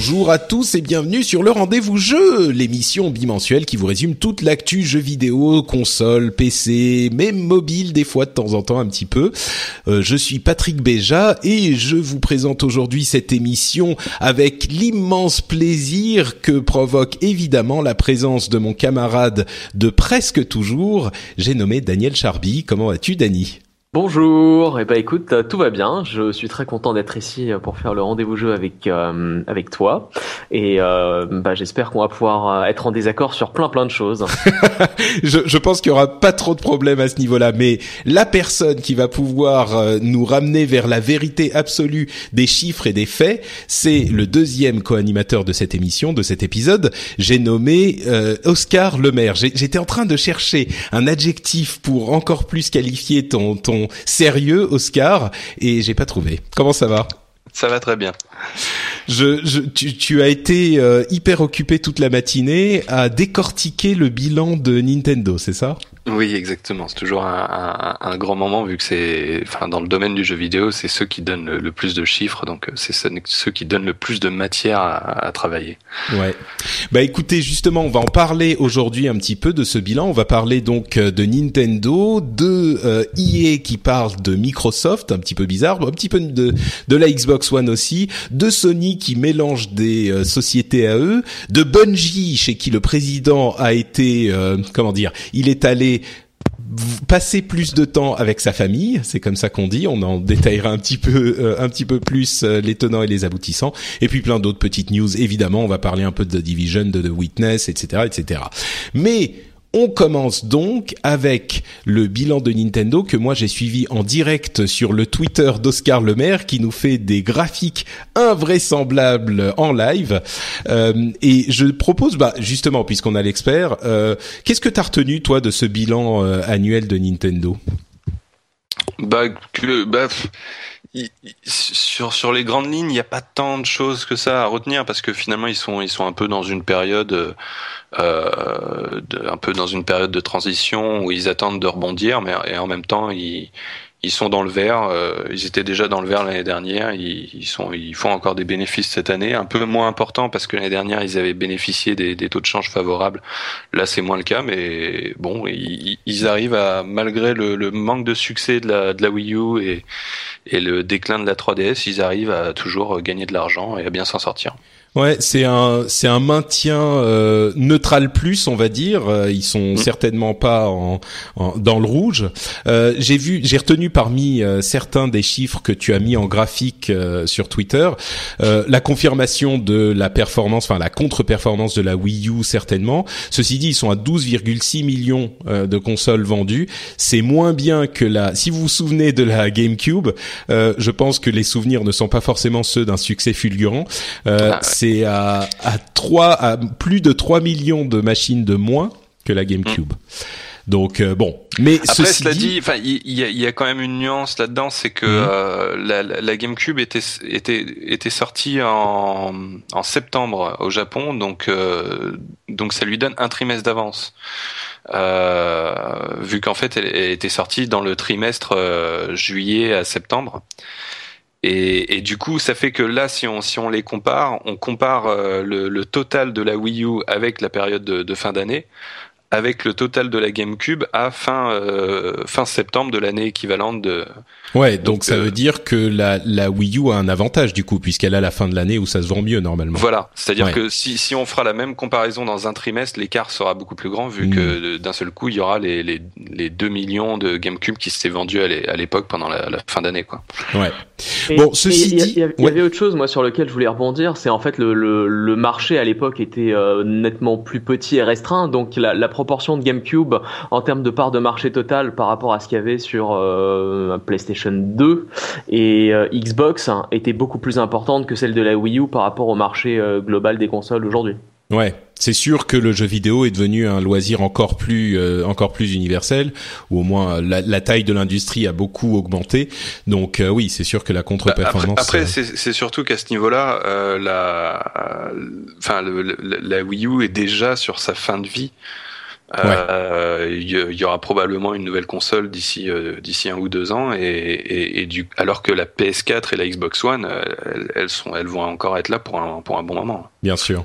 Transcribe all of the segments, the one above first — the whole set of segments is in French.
Bonjour à tous et bienvenue sur le Rendez-vous Jeu, l'émission bimensuelle qui vous résume toute l'actu jeux vidéo, console, PC, même mobile des fois de temps en temps un petit peu. Euh, je suis Patrick Béja et je vous présente aujourd'hui cette émission avec l'immense plaisir que provoque évidemment la présence de mon camarade de presque toujours, j'ai nommé Daniel Charby. Comment vas-tu Dani? Bonjour, et eh ben écoute, euh, tout va bien. Je suis très content d'être ici euh, pour faire le rendez-vous jeu avec euh, avec toi, et euh, bah, j'espère qu'on va pouvoir être en désaccord sur plein plein de choses. je, je, pense qu'il y aura pas trop de problèmes à ce niveau-là, mais la personne qui va pouvoir nous ramener vers la vérité absolue des chiffres et des faits, c'est le deuxième co-animateur de cette émission, de cet épisode. J'ai nommé Oscar Lemaire. J'étais en train de chercher un adjectif pour encore plus qualifier ton ton sérieux, Oscar, et j'ai pas trouvé. Comment ça va? Ça va très bien. Je, je tu, tu, as été euh, hyper occupé toute la matinée à décortiquer le bilan de Nintendo, c'est ça? Oui, exactement. C'est toujours un, un, un, grand moment vu que c'est, enfin, dans le domaine du jeu vidéo, c'est ceux qui donnent le, plus de chiffres, donc euh, c'est ceux qui donnent le plus de matière à, à, travailler. Ouais. Bah écoutez, justement, on va en parler aujourd'hui un petit peu de ce bilan. On va parler donc euh, de Nintendo, de euh, EA qui parle de Microsoft, un petit peu bizarre, un petit peu de de la Xbox One aussi, de Sony qui mélange des euh, sociétés à eux, de Bungie chez qui le président a été, comment dire, il est allé passer plus de temps avec sa famille, c'est comme ça qu'on dit. On en détaillera un petit peu, euh, un petit peu plus euh, les tenants et les aboutissants. Et puis plein d'autres petites news. Évidemment, on va parler un peu de The Division, de The Witness, etc., etc. Mais on commence donc avec le bilan de Nintendo que moi j'ai suivi en direct sur le Twitter d'Oscar Lemaire qui nous fait des graphiques invraisemblables en live. Euh, et je propose, bah, justement, puisqu'on a l'expert, euh, qu'est-ce que tu as retenu toi de ce bilan euh, annuel de Nintendo? Bah que bah, sur les grandes lignes, il n'y a pas tant de choses que ça à retenir parce que finalement ils sont ils sont un peu dans une période euh, de, un peu dans une période de transition où ils attendent de rebondir, mais en même temps ils ils sont dans le vert. Euh, ils étaient déjà dans le vert l'année dernière. Ils, sont, ils font encore des bénéfices cette année, un peu moins important parce que l'année dernière ils avaient bénéficié des, des, taux de change favorables. Là, c'est moins le cas, mais bon, ils, ils arrivent à, malgré le, le, manque de succès de la, de la Wii U et, et le déclin de la 3DS, ils arrivent à toujours gagner de l'argent et à bien s'en sortir. Ouais, c'est un c'est un maintien euh, neutral plus, on va dire. Euh, ils sont mm. certainement pas en, dans le rouge. Euh, j'ai vu, j'ai retenu parmi euh, certains des chiffres que tu as mis en graphique sur Twitter la confirmation de la performance, enfin la contre-performance de la Wii U certainement. Ceci dit, ils sont à 12,6 millions de consoles vendues. C'est moins bien que la. Si vous vous souvenez de la GameCube, je pense que les souvenirs ne sont pas forcément ceux d'un succès fulgurant. Ah c'est à, à, 3, à plus de 3 millions de machines de moins que la GameCube. Donc euh, bon, mais après ceci cela dit, enfin il y, y, a, quand même une nuance là-dedans, c'est que mhm. euh, la, la, GameCube était était était sortie en, en septembre au Japon, donc euh, donc ça lui donne un trimestre d'avance. Euh, vu qu'en fait elle, elle, était sortie dans le trimestre juillet à septembre. Et, du coup, ça fait que là, si on, les compare, on compare euh, le, total de la Wii U avec la période de, fin d'année. avec le total de la GameCube à fin euh, fin septembre de l'année équivalente de. Ouais, donc, ça veut dire que la, la Wii U a un avantage du coup puisqu'elle a la fin de l'année où ça se vend mieux normalement. Voilà, c'est-à-dire que si si on fera la même comparaison dans un trimestre, l'écart sera beaucoup plus grand vu que hmm. d'un seul coup il y aura les les les 2 millions de GameCube qui s'étaient vendus à l'époque pendant la, la fin d'année quoi. Ouais. bon, ceci dit, il y, avait autre chose moi sur lequel je voulais rebondir, c'est en fait le, le, le marché à l'époque était euh, nettement plus petit et restreint, donc la, la proportion de GameCube en termes de part de marché total par rapport à ce qu'il y avait sur euh, PlayStation 2 et euh, Xbox hein, était beaucoup plus importante que celle de la Wii U par rapport au marché euh, global des consoles aujourd'hui. Ouais, c'est sûr que le jeu vidéo est devenu un loisir encore plus encore plus universel, ou au moins la, taille de l'industrie a beaucoup augmenté. Donc oui, c'est sûr que la contre-performance. Bah, après, c'est surtout qu'à ce niveau-là, la, enfin, la Wii U est déjà sur sa fin de vie. Euh, il y, aura probablement une nouvelle console d'ici euh, d'ici un ou deux ans et, et, et, du alors que la PS4 et la Xbox One elles, elles, sont elles vont encore être là pour un pour un bon moment. Bien sûr.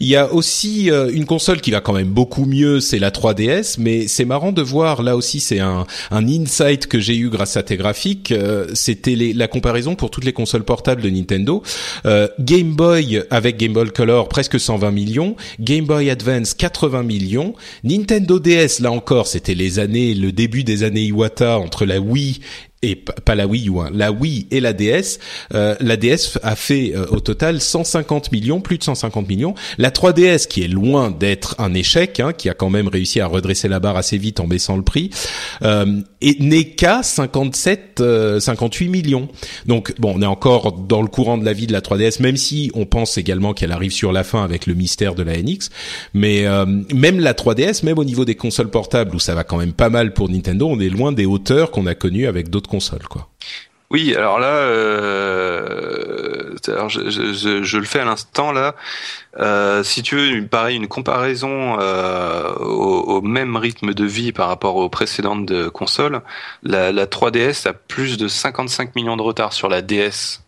Il y a aussi euh, une console qui va quand même beaucoup mieux, c'est la 3DS, mais c'est marrant de voir, là aussi c'est un, insight que j'ai eu grâce à tes graphiques, euh, c'était la comparaison pour toutes les consoles portables de Nintendo. Euh, Game Boy avec Game Boy Color presque 120 millions, Game Boy Advance 80 millions, Nintendo DS là encore c'était les années, le début des années Iwata entre la Wii et pas la Wii U, hein, la Wii et la DS, euh, la DS a fait euh, au total 150 millions, plus de 150 millions. La 3DS, qui est loin d'être un échec, hein, qui a quand même réussi à redresser la barre assez vite en baissant le prix, euh, n'est qu'à 57, 58 millions. Donc bon, on est encore dans le courant de la vie de la 3DS, même si on pense également qu'elle arrive sur la fin avec le mystère de la NX. Mais même la 3DS, même au niveau des consoles portables où ça va quand même pas mal pour Nintendo, on est loin des hauteurs qu'on a connues avec d'autres console, quoi. Oui, alors là, euh, je, le fais à l'instant là. Euh, si tu veux, pareil, une comparaison euh, au, même rythme de vie par rapport aux précédentes consoles, la, 3DS a plus de 55 millions de retard sur la DS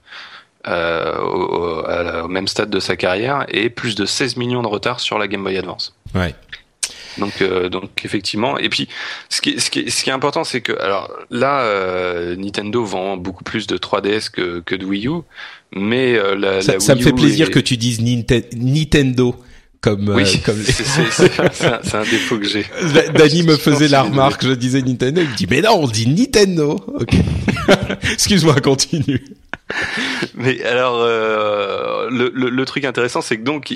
au, au, même stade de sa carrière et plus de 16 millions de retard sur la Game Boy Advance. Ouais. Donc, euh, donc effectivement. Et puis, ce qui ce qui est, ce qui est important, c'est que, alors là, euh, Nintendo vend beaucoup plus de 3DS que, que de Wii U, mais euh, la, ça, la ça me fait plaisir que tu dises Nintendo. Comme, oui, comme... c'est un, un, défaut que j'ai. Danny me faisait la remarque, je disais Nintendo, il me dit mais non, on dit Nintendo. Ok. Excuse-moi, continue. Mais alors, euh, le, le, le, truc intéressant, c'est que donc,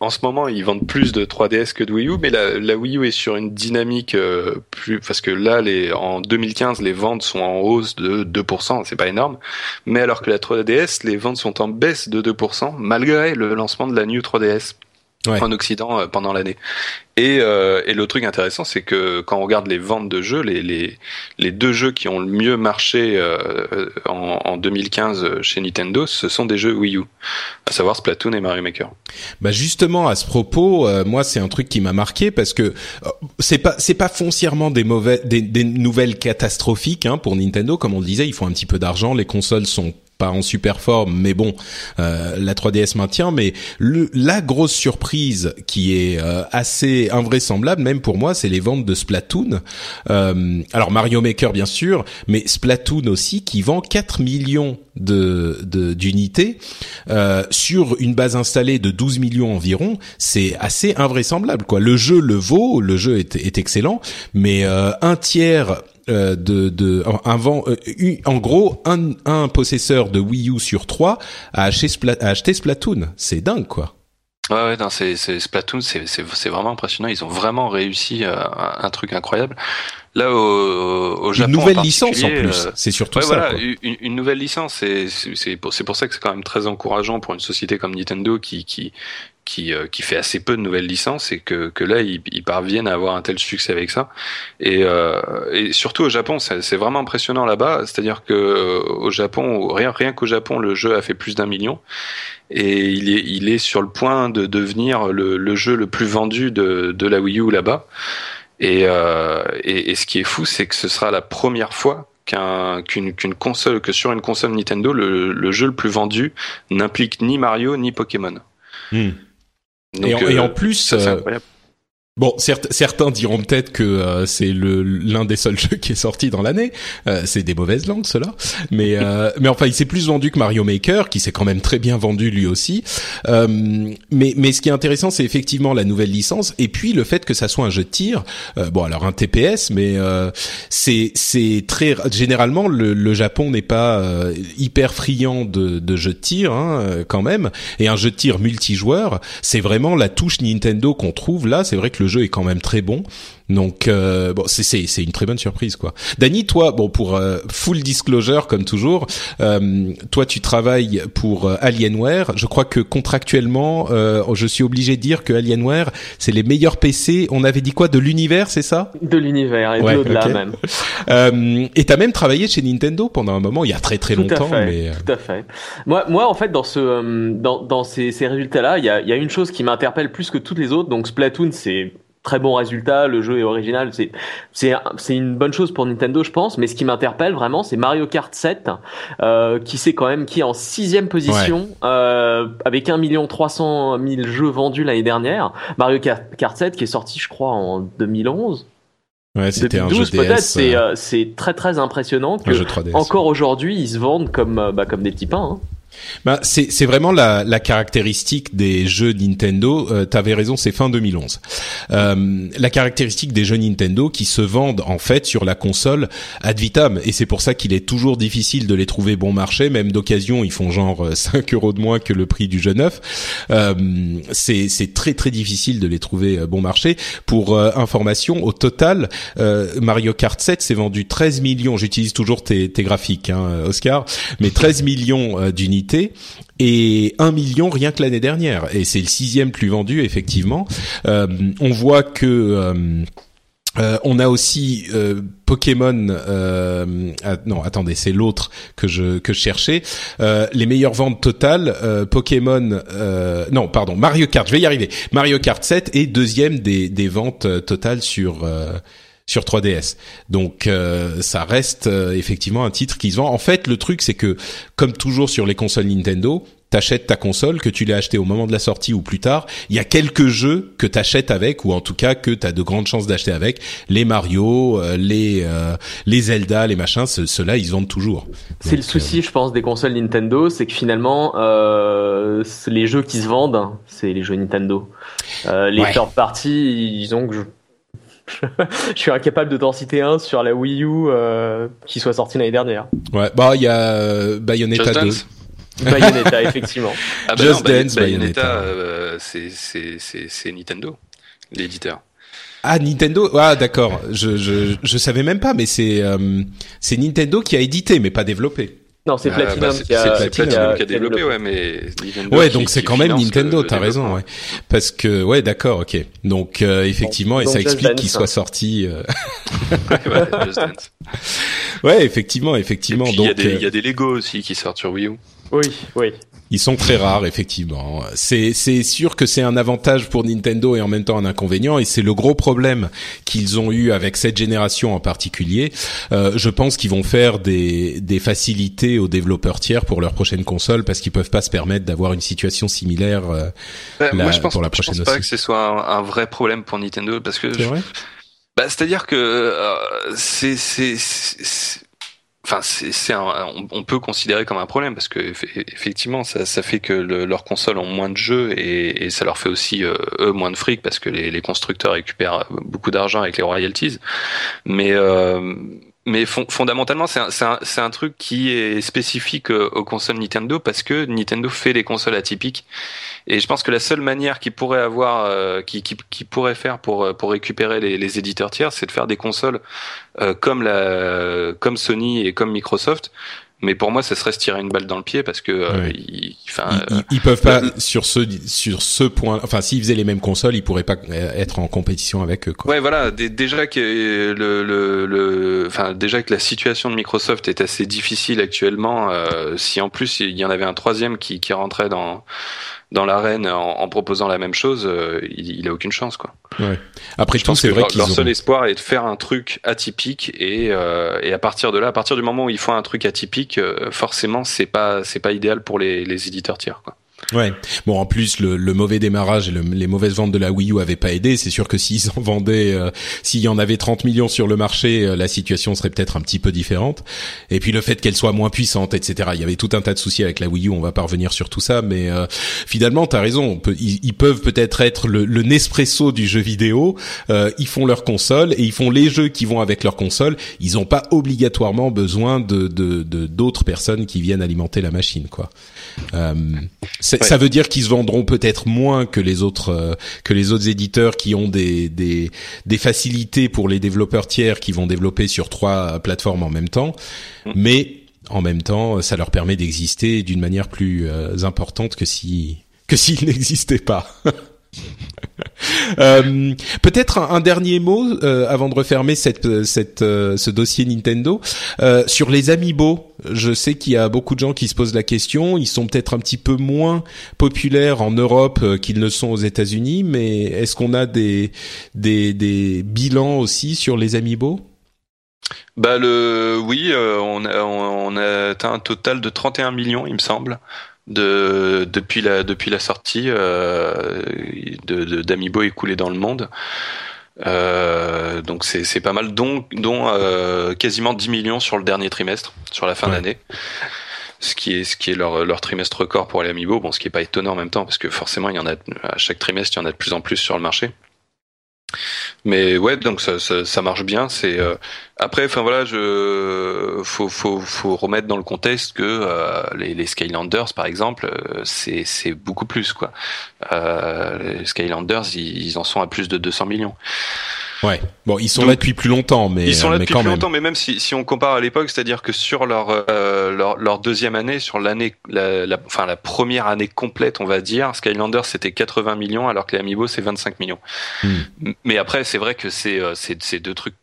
en ce moment, ils vendent plus de 3DS que de Wii U, mais la, la Wii U est sur une dynamique euh, plus, parce que là, les, en 2015, les ventes sont en hausse de 2%, c'est pas énorme, mais alors que la 3DS, les ventes sont en baisse de 2%, malgré le lancement de la New 3DS en Occident euh, pendant l'année. Et, euh, et, le truc intéressant, c'est que quand on regarde les ventes de jeux, les, les, les deux jeux qui ont le mieux marché euh, en, en, 2015 chez Nintendo, ce sont des jeux Wii U, à savoir Splatoon et Mario Maker. Bah justement, à ce propos, euh, moi c'est un truc qui m'a marqué parce que euh, c'est pas c'est pas foncièrement des mauvais des, des nouvelles catastrophiques hein, pour Nintendo, comme on le disait, ils font un petit peu d'argent, les consoles sont pas en super forme, mais bon, euh, la 3DS maintient. Mais le, la grosse surprise qui est euh, assez invraisemblable, même pour moi, c'est les ventes de Splatoon. Euh, alors Mario Maker bien sûr, mais Splatoon aussi qui vend 4 millions de d'unités sur une base installée de 12 millions environ. C'est assez invraisemblable quoi. Le jeu le vaut, le jeu est, est excellent, mais un tiers euh, de, de un, euh, en gros un, un possesseur de Wii U sur trois a acheté, a acheté Splatoon. C'est dingue quoi. Ouais, ouais, non, c'est, c'est Splatoon, c'est, c'est, c'est vraiment impressionnant. Ils ont vraiment réussi euh, un, truc incroyable. Là, au, au Japon, une nouvelle licence en plus. c'est surtout ça. Voilà, une, une, nouvelle licence. C'est, c'est, pour, c'est pour ça que c'est quand même très encourageant pour une société comme Nintendo qui, qui, qui, euh, qui fait assez peu de nouvelles licences et que, que là ils, ils parviennent à avoir un tel succès avec ça. Et, euh, et surtout au Japon c'est vraiment impressionnant là-bas. C'est-à-dire que euh, au Japon rien rien qu'au Japon le jeu a fait plus d'un million. Et il est il est sur le point de devenir le, le jeu le plus vendu de, de la Wii U là-bas. Et, euh, et, et ce qui est fou c'est que ce sera la première fois qu'une qu'une console que sur une console Nintendo le, le jeu le plus vendu n'implique ni Mario ni Pokémon. Et, en, euh, plus, euh, Bon, certains diront peut-être que euh, c'est le l'un des seuls jeux qui est sorti dans l'année. Euh, c'est des mauvaises langues, cela. Mais euh, mais enfin, il s'est plus vendu que Mario Maker, qui s'est quand même très bien vendu lui aussi. mais mais ce qui est intéressant, c'est effectivement la nouvelle licence et puis le fait que ça soit un jeu de tir. bon, alors un TPS, mais c'est c'est très généralement le, le Japon n'est pas hyper friand de, de jeux de tir hein, quand même. Et un jeu de tir multijoueur, c'est vraiment la touche Nintendo qu'on trouve là. C'est vrai que le jeu est quand même très bon. Donc euh, bon, c'est c'est une très bonne surprise quoi. Dany, toi, bon pour euh, full disclosure comme toujours, euh, toi tu travailles pour Alienware. Je crois que contractuellement, je suis obligé de dire que Alienware c'est les meilleurs PC. On avait dit quoi de l'univers, c'est ça? De l'univers et de au-delà même. euh, et t'as même travaillé chez Nintendo pendant un moment, il y a très très longtemps. mais... Tout à fait. Moi, moi en fait dans ce dans, dans ces, ces résultats-là, il y a, y a une chose qui m'interpelle plus que toutes les autres. Donc Splatoon, c'est très bon résultat, le jeu est original, c'est c'est c'est une bonne chose pour Nintendo, je pense. Mais ce qui m'interpelle vraiment, c'est Mario Kart 7, euh, qui c'est quand même qui est en sixième position euh, avec 1 million 300 000 jeux vendus l'année dernière. Mario Kart 7 qui est sorti, je crois, en 2011. Ouais, c'était un jeu peut-être. C'est euh, c'est très très impressionnant que encore aujourd'hui ils se vendent comme bah, comme des petits pains. Hein. Bah, c'est vraiment la, la caractéristique des jeux Nintendo. Euh, T'avais raison, c'est fin 2011. Euh, la caractéristique des jeux Nintendo qui se vendent en fait sur la console ad vitam, et c'est pour ça qu'il est toujours difficile de les trouver bon marché, même d'occasion, ils font genre 5 euh, euros de moins que le prix du jeu neuf. Euh, c'est très très difficile de les trouver euh, bon marché. Pour euh, information, au total, Mario Kart 7 s'est vendu 13 millions. J'utilise toujours tes, tes graphiques, hein, Oscar, mais 13 millions et un million rien que l'année dernière. Et c'est le sixième plus vendu, effectivement. Euh, on voit que... Euh, euh, on a aussi Pokémon. non, attendez, c'est l'autre que je que je cherchais. les meilleures ventes totales. Pokémon. non, pardon. Mario Kart. Je vais y arriver. Mario Kart 7 est deuxième des des ventes totales sur sur 3DS. Donc euh, ça reste euh, effectivement un titre qui se vend. En fait, le truc c'est que comme toujours sur les consoles Nintendo, t'achètes ta console, que tu l'as acheté au moment de la sortie ou plus tard, il y a quelques jeux que t'achètes avec, ou en tout cas que t'as de grandes chances d'acheter avec. Les Mario, euh, les les Zelda, les machins, ceux-là, ils vendent toujours. C'est le souci, je pense, des consoles Nintendo, c'est que finalement, les jeux qui se vendent, c'est les jeux Nintendo. les third party, ils ont je suis incapable de t'en citer un sur la Wii U euh, qui soit sorti l'année dernière. Ouais, bah il y a euh, Bayonetta 2. Bayonetta, effectivement. Ah bah Just Dance, Bayonetta, euh, c'est Nintendo, l'éditeur. Ah Nintendo, ah d'accord. Je, je je savais même pas, mais c'est euh, c'est Nintendo qui a édité, mais pas développé. Non, c'est Platinum, bah, qui, a, Platinum qui, a, développé, ouais, mais Nintendo Ouais, donc c'est quand même Nintendo, t'as raison, ouais. Parce que, ouais, d'accord, ok. Donc, euh, effectivement, et ça explique qu'il soit sorti. Euh... ouais, effectivement, effectivement. Il y, a des, euh, y a des Lego aussi qui sortent sur Wii U. Oui, oui. Ils sont très rares, effectivement. C'est c'est sûr que c'est un avantage pour Nintendo et en même temps un inconvénient, et c'est le gros problème qu'ils ont eu avec cette génération en particulier. Euh, je pense qu'ils vont faire des des facilités aux développeurs tiers pour leur prochaine console parce qu'ils peuvent pas se permettre d'avoir une situation similaire euh, moi, je pense, pour la prochaine. Je pense pas que ce soit un, un, vrai problème pour Nintendo parce que. C'est bah, c'est-à-dire que euh, c'est c'est Enfin, c'est on, on, peut considérer comme un problème parce que effectivement, ça, ça fait que le, leurs consoles ont moins de jeux et, et, ça leur fait aussi euh, eux moins de fric parce que les, les constructeurs récupèrent beaucoup d'argent avec les royalties. Mais euh, mais fondamentalement, c'est un, un, truc qui est spécifique euh, aux consoles Nintendo parce que Nintendo fait des consoles atypiques. Et je pense que la seule manière qu'ils pourrait avoir, euh, pourrait faire pour euh, récupérer les, éditeurs tiers, c'est de faire des consoles euh, comme Sony et comme Microsoft mais pour moi, ça serait se tirer une balle dans le pied parce que, euh, ils, ils, peuvent pas sur ce sur ce point. Enfin, s'ils faisaient les mêmes consoles, ils pourraient pas être en compétition avec eux. Quoi. Ouais, voilà. déjà que le, le, le, enfin déjà que la situation de Microsoft est assez difficile actuellement. Euh, si en plus il y en avait un troisième qui, qui rentrait dans dans l'arène en, en, proposant la même chose, euh, il, il, a aucune chance quoi. Ouais. Après, je, pense, que vrai leur, leur seul espoir est de faire un truc atypique et, euh, et à partir de là, à partir du moment où ils font un truc atypique, euh, forcément c'est pas c'est pas idéal pour les, les éditeurs tiers quoi. Ouais. Bon, en plus, le, le mauvais démarrage et les mauvaises ventes de la Wii U avaient pas aidé. C'est sûr que s'ils en vendaient, euh, s'il y en avait 30 millions sur le marché, euh, la situation serait peut-être un petit peu différente. Et puis le fait qu'elle soit moins puissante, etc. Il y avait tout un tas de soucis avec la Wii U. On va pas revenir sur tout ça, mais euh, finalement, t'as raison. ils, peuvent peut-être être le, le, Nespresso du jeu vidéo. Euh, ils font leur console et ils font les jeux qui vont avec leur console. Ils n'ont pas obligatoirement besoin de d'autres personnes qui viennent alimenter la machine, quoi. Euh, ça veut dire qu'ils se vendront peut-être moins que les autres euh, que les autres éditeurs qui ont des, des, des facilités pour les développeurs tiers qui vont développer sur trois plateformes en même temps, mm. mais en même temps, ça leur permet d'exister d'une manière plus euh, importante que si que s'ils n'existaient pas. Euh, peut-être un, dernier mot euh, avant de refermer cette, cette, euh, ce dossier Nintendo sur les amiibo. Je sais qu'il y a beaucoup de gens qui se posent la question. Ils sont peut-être un petit peu moins populaires en Europe qu'ils ne sont aux États-Unis, mais est-ce qu'on a des, des, des bilans aussi sur les amiibo? Bah le oui, on a on a atteint un total de 31 millions, il me semble de depuis la depuis la sortie euh, de d'Amiibo écoulé dans le monde. Euh, donc c'est c'est pas mal, dont dont euh, quasiment 10 millions sur le dernier trimestre, sur la fin d'année. Ce qui est ce qui est leur leur trimestre record pour les Amiibo. Bon, ce qui est pas étonnant en même temps parce que forcément il y en a à chaque trimestre il y en a de plus en plus sur le marché. Mais ouais, donc ça, ça, ça marche bien. C'est euh, après, enfin voilà, je faut, faut, faut remettre dans le contexte que euh, les, les, Skylanders, par exemple, euh, c'est c'est beaucoup plus quoi. les Skylanders, ils, ils, en sont à plus de 200 millions. Ouais. Bon, ils sont là depuis plus longtemps, mais ils sont là depuis plus longtemps, mais même si, si on compare à l'époque, c'est-à-dire que sur leur, euh, leur, leur deuxième année, sur l'année, la, la, enfin la première année complète, on va dire, Skylander c'était 80 millions, alors que les Amiibo c'est 25 millions. Hmm. Mais après, c'est vrai que c'est euh, c'est deux trucs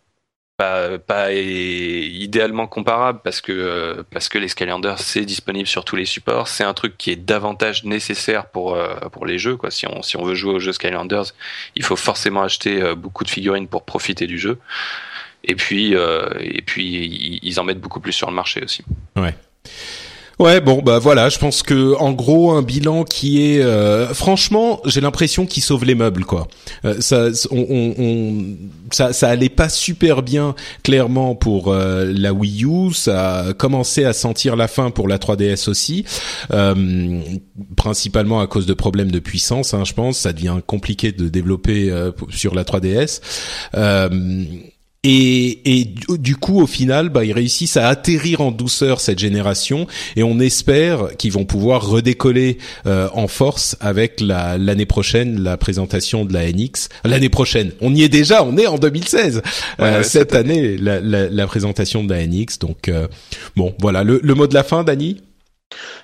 pas, idéalement comparable parce que euh, parce que les Skylanders c'est disponible sur tous les supports. C'est un truc qui est davantage nécessaire pour euh, pour les jeux quoi. Si on si on veut jouer au jeu Skylanders, il faut forcément acheter euh, beaucoup de figurines pour profiter du jeu. Et puis et puis ils en mettent beaucoup plus sur le marché aussi. Ouais. Ouais, bon, bah voilà, je pense que en gros un bilan qui est, euh, franchement, j'ai l'impression qu'il sauve les meubles, quoi. Euh, ça, on, ça allait pas super bien, clairement pour euh, la Wii U. Ça a commencé à sentir la fin pour la 3DS aussi, principalement à cause de problèmes de puissance, hein, je pense. Ça devient compliqué de développer sur la 3DS. Et, et, du coup, au final, bah, ils réussissent à atterrir en douceur cette génération, et on espère qu'ils vont pouvoir redécoller euh, en force avec l'année prochaine la présentation de la NX. L'année prochaine, on y est déjà, on est en 2016. Euh, cette année, la, la, la, présentation de la NX. Donc, euh, bon, voilà le, le mot de la fin, Dani.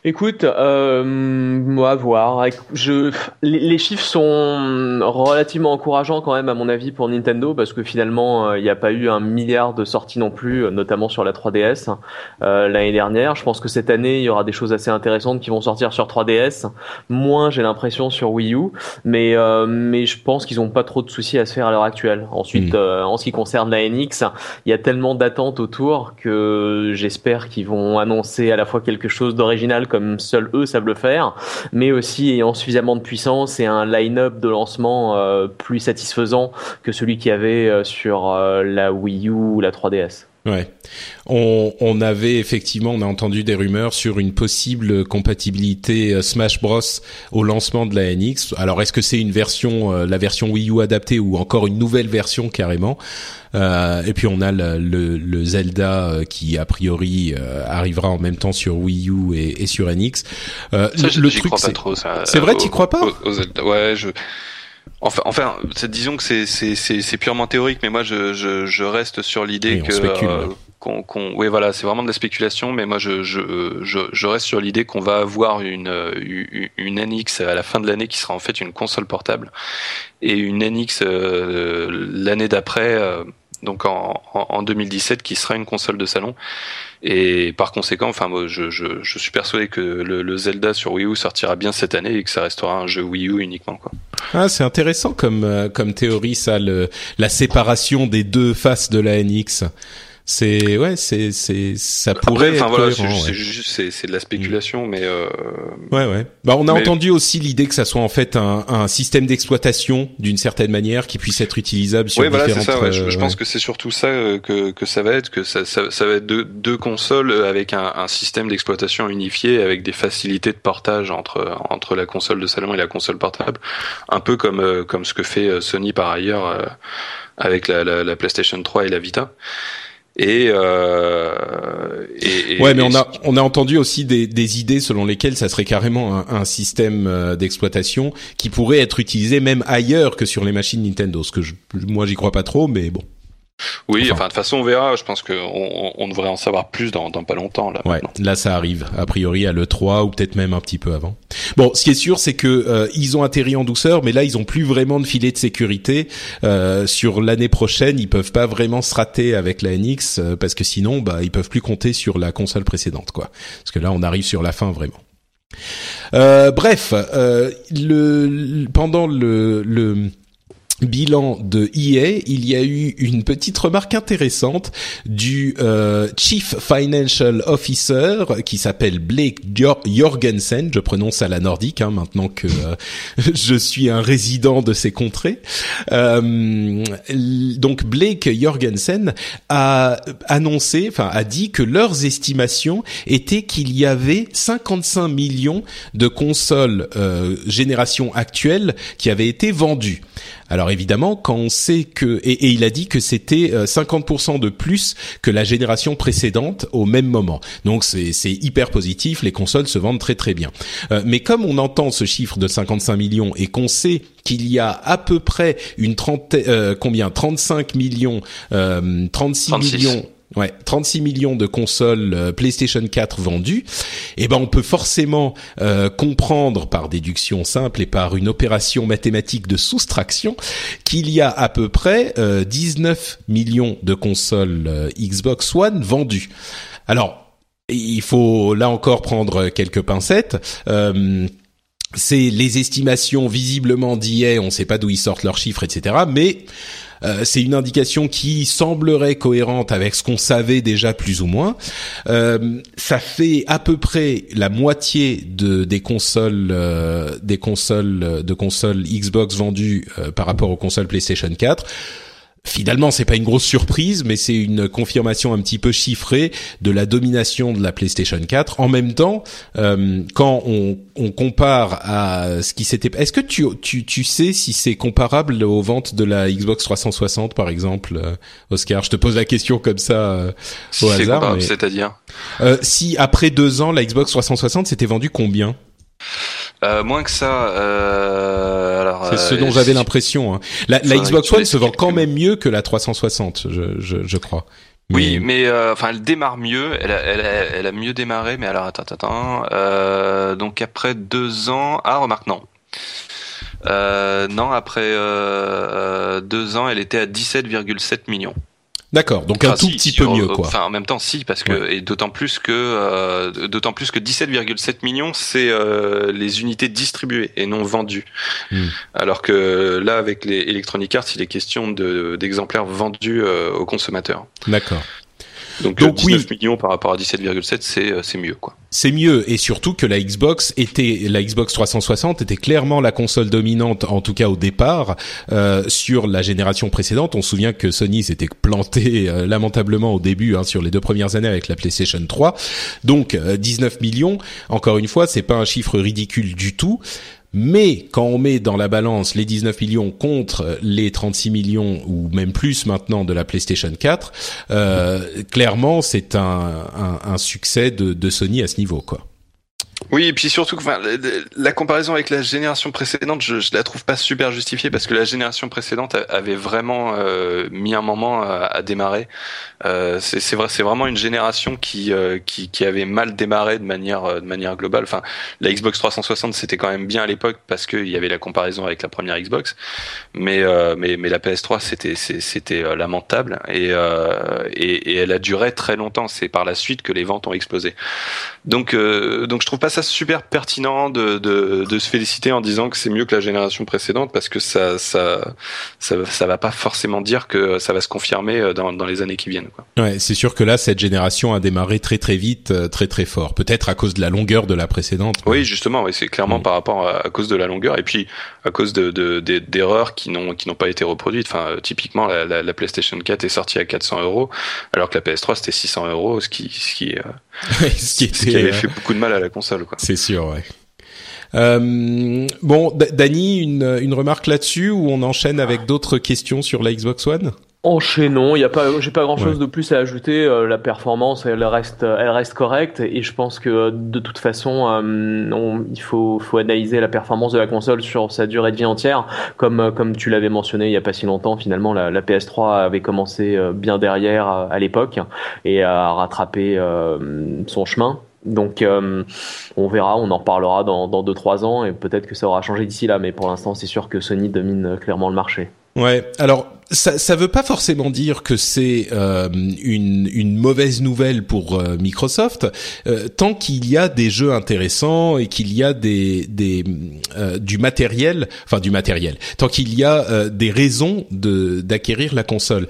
Écoute, euh, moi, voir. Je, les, chiffres sont relativement encourageants quand même à mon avis pour Nintendo parce que finalement, euh, il n'y a pas eu un milliard de sorties non plus, euh, notamment sur la 3DS euh, l'année dernière. Je pense que cette année, il y aura des choses assez intéressantes qui vont sortir sur 3DS. Moins, j'ai l'impression sur Wii U, mais mais je pense qu'ils n'ont pas trop de soucis à se faire à l'heure actuelle. Ensuite, hmm. en ce qui concerne la NX, il y a tellement d'attentes autour que j'espère qu'ils vont annoncer à la fois quelque chose d'original comme seuls eux savent le faire, mais aussi ayant suffisamment de puissance et un line-up de lancement euh, plus satisfaisant que celui qu'il y avait euh, sur euh, la Wii U ou la 3DS. Ouais. On, on, avait effectivement, on a entendu des rumeurs sur une possible compatibilité Smash Bros au lancement de la NX. Alors est-ce que c'est une version, la version Wii U adaptée ou encore une nouvelle version carrément? Euh, et puis on a le, le, Zelda euh, qui a priori euh, arrivera en même temps sur Wii U et, et sur NX. Euh, ça, le, truc, c'est C'est vrai, tu crois pas? Ouais, je. Enfin, enfin, disons que c'est c'est purement théorique, mais moi je je, je reste sur l'idée que euh, qu'on qu oui voilà, c'est vraiment de la spéculation, mais moi je je je, je reste sur l'idée qu'on va avoir une une NX à la fin de l'année qui sera en fait une console portable. Et une NX l'année d'après donc en, en, 2017, qui sera une console de salon. Et par conséquent, enfin, moi, je, je, je suis persuadé que le, le, Zelda sur Wii U sortira bien cette année et que ça restera un jeu Wii U uniquement. Quoi. Ah, c'est intéressant comme euh, comme théorie ça, le, la séparation des deux faces de la NX. C'est ouais, c'est c'est ça pourrait. Enfin voilà, c'est juste c'est de la spéculation, mais euh... ouais ouais. Bah on a entendu aussi l'idée que ça soit en fait un, un système d'exploitation d'une certaine manière qui puisse être utilisable sur ouais, voilà, différentes. Ça, ouais. je, je pense que c'est surtout ça euh, que que ça va être, que ça ça, ça va être deux, deux consoles avec un, un système d'exploitation unifié avec des facilités de portage entre entre la console de salon et la console portable, un peu comme euh, comme ce que fait Sony par ailleurs avec la, la, la PlayStation 3 et la Vita. Et, euh, et, ouais, mais on a on a entendu aussi des, des idées selon lesquelles ça serait carrément un, un système euh, d'exploitation qui pourrait être utilisé même ailleurs que sur les machines Nintendo. Ce que je, moi j'y crois pas trop, mais bon. Oui, enfin, de toute façon, on verra. Je pense qu'on on devrait en savoir plus dans, dans pas longtemps. Là, ouais, là, ça arrive, a priori, à l'E3 ou peut-être même un petit peu avant. Bon, ce qui est sûr, c'est que euh, ils ont atterri en douceur, mais là, ils ont plus vraiment de filet de sécurité. Euh, sur l'année prochaine, ils peuvent pas vraiment se rater avec la NX, euh, parce que sinon, bah, ils peuvent plus compter sur la console précédente, quoi. Parce que là, on arrive sur la fin, vraiment. Euh, bref, le, pendant le, le bilan de EA, il y a eu une petite remarque intéressante du euh, Chief Financial Officer qui s'appelle Blake Jorgensen, je prononce à la nordique hein, maintenant que euh, je suis un résident de ces contrées. Euh, donc Blake Jorgensen a annoncé, enfin a dit que leurs estimations étaient qu'il y avait 55 millions de consoles génération actuelle qui avaient été vendues. Alors évidemment, quand on sait que et, il a dit que c'était 50% euh, de plus que la génération précédente au même moment. Donc c'est c'est hyper positif, les consoles se vendent très très bien. Euh, mais comme on entend ce chiffre de 55 millions et qu'on sait qu'il y a à peu près une trentaine, euh, combien? 35 millions, 36 millions Ouais, 36 millions de consoles euh, PlayStation 4 vendues. Eh ben on peut forcément euh, comprendre par déduction simple et par une opération mathématique de soustraction qu'il y a à peu près 19 euh, millions de consoles Xbox One vendues. Alors, il faut là encore prendre quelques pincettes. c'est les estimations visiblement d'IA, on ne sait pas d'où ils sortent leurs chiffres, etc. Mais euh, c'est une indication qui semblerait cohérente avec ce qu'on savait déjà plus ou moins. Euh, ça fait à peu près la moitié de des consoles euh, des consoles de consoles Xbox vendues par rapport aux consoles PlayStation 4 finalement, c'est pas une grosse surprise, mais c'est une confirmation un petit peu chiffrée de la domination de la PlayStation 4. En même temps, euh, quand on, on, compare à ce qui s'était, est-ce que tu, tu, tu sais si c'est comparable aux ventes de la Xbox 360 par exemple, euh, Oscar? Je te pose la question comme ça euh, au hasard. C'est-à-dire? Euh, Si après deux ans, la Xbox 360 s'était vendue combien? Euh, moins que ça. Euh, alors, c'est ce dont euh, j'avais l'impression. Hein. La, la Xbox One se vend quand même mieux que la 360, je, je, je crois. Oui, mais euh, enfin, elle démarre mieux. Elle a, elle, a, elle a mieux démarré, mais alors attends, attends. Euh, donc après deux ans, ah remarque non. Euh, non, après deux ans, elle était à 17,7 millions. D'accord, donc un tout petit peu mieux, quoi. Enfin, en même temps, si, parce que et d'autant plus que euh, d'autant plus que 17,7 millions, c'est euh, les unités distribuées et non vendues. Hmm. Alors que là, avec les Electronic Arts, il est question de d'exemplaires vendus euh, aux consommateurs. D'accord. Donc, Donc 19 oui. millions par rapport à 17,7, c'est c'est mieux, quoi c'est mieux et surtout que la Xbox était la Xbox 360 était clairement la console dominante en tout cas au départ euh, sur la génération précédente. On se souvient que Sony s'était planté euh, lamentablement au début hein, sur les deux premières années avec la PlayStation 3. Donc 19 euh, millions, encore une fois, c'est pas un chiffre ridicule du tout. Mais quand on met dans la balance les 19 millions contre les 36 millions ou même plus maintenant de la PlayStation 4, euh, clairement c'est un, un, un, succès de, de Sony à ce niveau, quoi. Oui, et puis surtout, enfin, la comparaison avec la génération précédente, je, je la trouve pas super justifiée parce que la génération précédente avait vraiment euh, mis un moment à, démarrer. Euh, c'est c'est vraiment une génération qui, euh, qui, qui avait mal démarré de manière de manière globale. Enfin, la Xbox 360 c'était quand même bien à l'époque parce qu'il y avait la comparaison avec la première Xbox, mais mais mais la PS3 c'était c'était lamentable et, et, et elle a duré très longtemps. C'est par la suite que les ventes ont explosé. Donc donc je trouve pas pas ça super pertinent de, de, de se féliciter en disant que c'est mieux que la génération précédente parce que ça, ça, ça, ça va pas forcément dire que ça va se confirmer dans, dans les années qui viennent. Quoi. Ouais, c'est sûr que là, cette génération a démarré très très vite, très très fort. Peut-être à cause de la longueur de la précédente. Oui, justement, oui, c'est clairement par rapport à, à, cause de la longueur et puis à cause de d'erreurs qui n'ont qui n'ont pas été reproduites. Enfin, typiquement, la, la, la, PlayStation 4 est sortie à 400 euros, alors que la PS3 c'était 600 euros, ce qui ce qui, euh, ce qui, était, avait euh, fait beaucoup de mal à la console. C'est sûr, ouais. Euh, bon, Dany, une, une remarque là-dessus ou on enchaîne avec d'autres questions sur la Xbox One? Enchaînons, il y a pas, j'ai pas grand chose de plus à ajouter. Euh, la performance, elle reste, elle reste correcte et je pense que de toute façon, euh, il faut, faut analyser la performance de la console sur sa durée de vie entière, comme, euh, comme tu l'avais mentionné il y a pas si longtemps. Finalement, la, la PS3 avait commencé bien derrière à l'époque et a rattrapé son chemin. Donc on verra, on en reparlera dans 2-3 ans et peut-être que ça aura changé d'ici là, mais pour l'instant c'est sûr que Sony domine clairement le marché. Ouais, alors ça ça veut pas forcément dire que c'est euh, une une mauvaise nouvelle pour euh, Microsoft euh, tant qu'il y a des jeux intéressants et qu'il y a des des euh, du matériel, enfin du matériel, tant qu'il y a euh, des raisons de d'acquérir la console.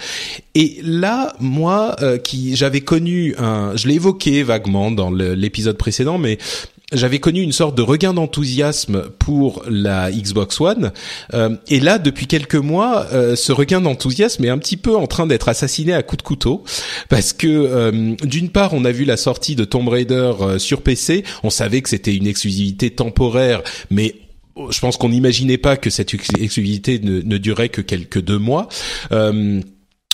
Et là, moi qui j'avais connu un je l'ai évoqué vaguement dans l'épisode précédent mais j'avais connu une sorte de regain d'enthousiasme pour la Xbox One. Euh, et là depuis quelques mois euh, ce regain d'enthousiasme est un petit peu en train d'être assassiné à coups de couteau. Parce que euh, d'une part on a vu la sortie de Tomb Raider sur PC on savait que c'était une exclusivité temporaire mais je pense qu'on n'imaginait pas que cette exclusivité ne, ne, durait que quelques deux mois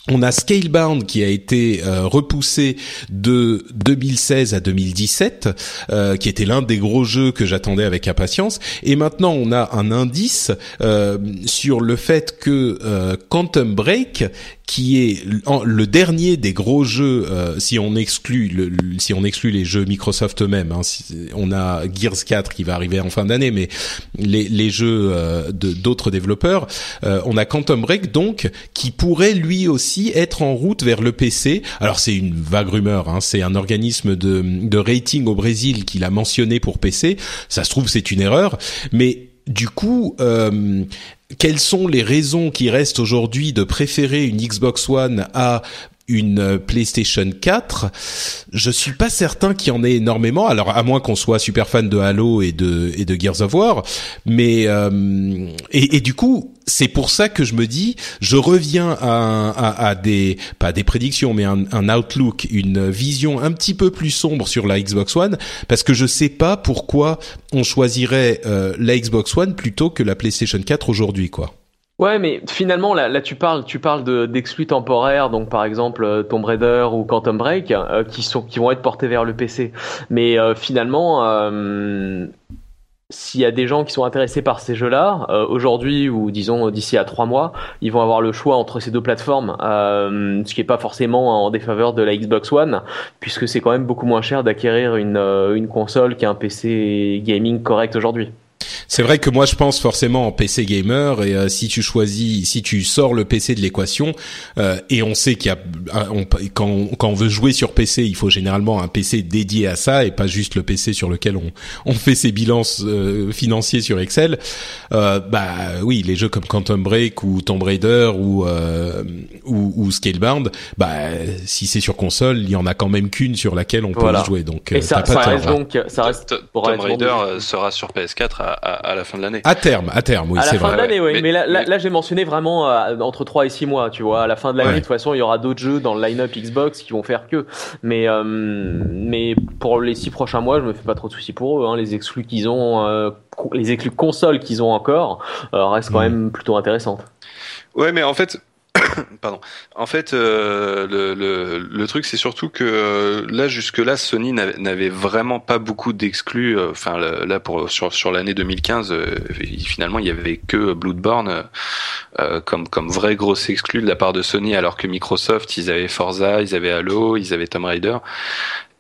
on a Scalebound qui a été euh, repoussé de 2016 à 2017, euh, qui était l'un des gros jeux que j'attendais avec impatience. Et maintenant, on a un indice euh, sur le fait que Quantum Break qui est le dernier des gros jeux euh, si on exclut le, si on exclut les jeux Microsoft eux-mêmes hein, on a Gears 4 qui va arriver en fin d'année mais les, les jeux euh, de d'autres développeurs euh, on a Quantum Break donc qui pourrait lui aussi être en route vers le PC alors c'est une vague rumeur hein, c'est un organisme de, de rating au Brésil qui l'a mentionné pour PC ça se trouve c'est une erreur mais du coup, euh, quelles sont les raisons qui restent aujourd'hui de préférer une Xbox One à une euh, PlayStation 4, je suis pas certain qu'il y en ait énormément. Alors à moins qu'on soit super fan de Halo et de et de Gears of War, mais euh, et, et, du coup c'est pour ça que je me dis, je reviens à, à, à des pas des prédictions, mais un, un, outlook, une vision un petit peu plus sombre sur la Xbox One, parce que je sais pas pourquoi on choisirait euh, la Xbox One plutôt que la PlayStation 4 aujourd'hui, quoi. Ouais, mais finalement, là, tu parles, tu parles de, d'exclus temporaires, donc par exemple euh, Tomb Raider ou Quantum Break, euh, qui sont, qui vont être portés vers le PC. Mais finalement, s'il y a des gens qui sont intéressés par ces jeux-là, euh, aujourd'hui ou disons d'ici à trois mois, ils vont avoir le choix entre ces deux plateformes, euh, ce qui n'est pas forcément en défaveur de la Xbox One, puisque c'est quand même beaucoup moins cher d'acquérir une, euh, une console qu'un PC gaming correct aujourd'hui. C'est vrai que moi je pense forcément en PC gamer et euh, si tu choisis, si tu sors le PC de l'équation euh, et on sait qu'il y a quand, on, quand on veut jouer sur PC, il faut généralement un PC dédié à ça et pas juste le PC sur lequel on, on fait ses bilans euh, financiers sur Excel. bah oui, les jeux comme Quantum Break ou Tomb Raider ou ou, ou Scalebound, bah si c'est sur console, il y en a quand même qu'une sur laquelle on peut jouer. Donc et ça, ça reste donc ça reste Tomb Raider sera sur PS4 à à, la fin de l'année. À terme, à terme, oui, c'est vrai. À la fin de l'année, oui. Mais, là, là, j'ai mentionné vraiment euh, entre 3 et 6 mois, tu vois. À la fin de l'année, de toute façon, il y aura d'autres jeux dans le line-up Xbox qui vont faire que. Mais, euh, mais pour les 6 prochains mois, je me fais pas trop de soucis pour eux. Hein. Les exclus qu'ils ont, euh, les exclus consoles qu'ils ont encore, restent quand mm. même plutôt intéressantes. Ouais, mais en fait, Pardon. En fait, euh, le, truc, c'est surtout que euh, là, jusque-là, Sony n'avait vraiment pas beaucoup d'exclus. Euh, enfin, là, pour sur, sur l'année 2015, finalement, il y avait que Bloodborne comme comme vrai gros exclu de la part de Sony, alors que Microsoft, ils avaient Forza, ils avaient Halo, ils avaient Tomb Raider.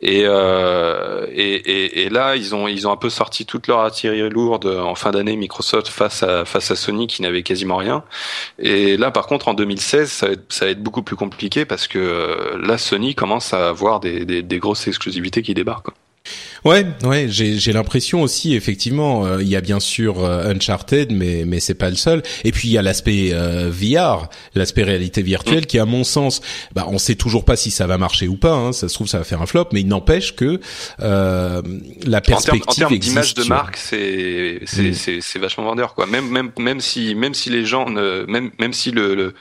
Et, euh, et, et, et, là, ils ont ils ont un peu sorti toute leur artillerie lourde en fin d'année Microsoft face à face à Sony qui n'avait quasiment rien. Et là, par contre, en 2016, ça va être, ça va être beaucoup plus compliqué parce que euh, là, Sony commence à avoir des, des, des grosses exclusivités qui débarquent. Ouais, ouais, j'ai j'ai l'impression aussi effectivement, euh, il y a bien sûr euh, Uncharted, mais mais c'est pas le seul. Et puis il y a l'aspect euh, VR, l'aspect réalité virtuelle, mm. qui à mon sens, bah on sait toujours pas si ça va marcher ou pas. Hein, ça se trouve ça va faire un flop, mais il n'empêche que la perspective en termes d'image de marque, c'est c'est mm. c'est c'est vachement vendeur quoi. Même même même si même si les gens ne même même si le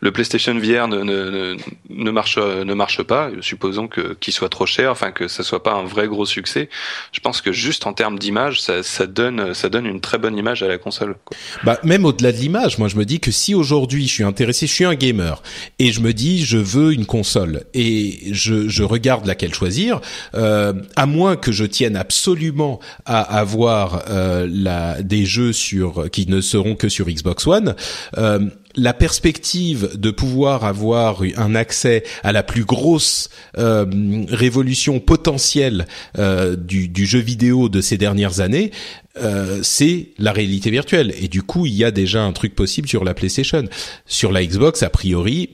le, PlayStation VR ne, ne ne marche ne marche pas, supposons que qu'il soit trop cher, enfin que ça soit pas un vrai gros succès, je pense que juste en termes d'image, ça, ça, donne, ça donne une très bonne image à la console. Quoi. Bah même au-delà de l'image, moi je me dis que si aujourd'hui je suis intéressé, je suis un gamer et je me dis je veux une console et je, je regarde laquelle choisir, euh, à moins que je tienne absolument à avoir euh, la, des jeux sur qui ne seront que sur Xbox One. Euh, la perspective de pouvoir avoir un accès à la plus grosse euh, révolution potentielle euh, du, jeu vidéo de ces dernières années, euh, c'est la réalité virtuelle. Et du coup, il y a déjà un truc possible sur la PlayStation. Sur la Xbox, a priori,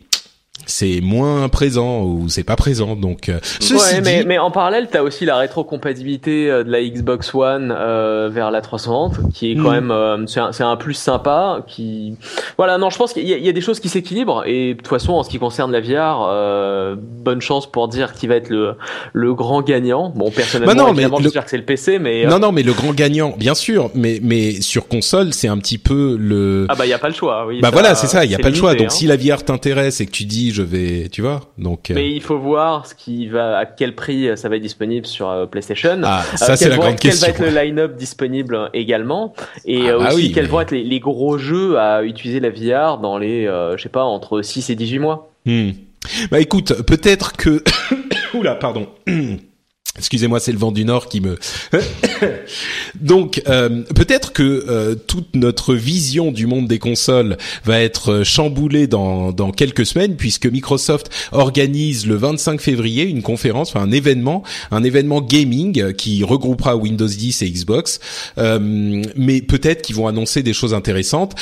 c'est moins présent ou c'est pas présent donc euh, ouais, mais, mais en parallèle tu as aussi la rétrocompatibilité euh, de la Xbox One euh, vers la 360 qui est quand hmm. même euh, c'est un, un, plus sympa qui voilà non je pense qu'il y, y, a des choses qui s'équilibrent et de toute façon en ce qui concerne la VR euh, bonne chance pour dire qui va être le le grand gagnant bon personnellement bah non, évidemment je que c'est le PC mais non non mais le grand gagnant bien sûr mais mais sur console c'est un petit peu le ah bah il y a pas le choix oui bah voilà c'est ça il y a pas le choix donc hein. si la VR t'intéresse et que tu dis je vais, tu vois. Donc. Euh. Mais il faut voir ce qui va, à quel prix ça va être disponible sur euh, PlayStation. Ah, ça c'est la grande question. Quel va être le line-up disponible également, et ah, bah aussi quels vont être les, gros jeux à utiliser la VR dans les, euh, je sais pas, entre 6 et 18 mois? Hmm. Bah écoute, peut-être que, oula, pardon. Excusez-moi, c'est le vent du nord qui me. Donc, euh, peut-être que euh, toute notre vision du monde des consoles va être euh, chamboulée dans, dans quelques semaines, puisque Microsoft organise le 25 février une conférence, enfin un événement, un événement gaming qui regroupera Windows 10 et Xbox. mais peut-être qu'ils vont annoncer des choses intéressantes.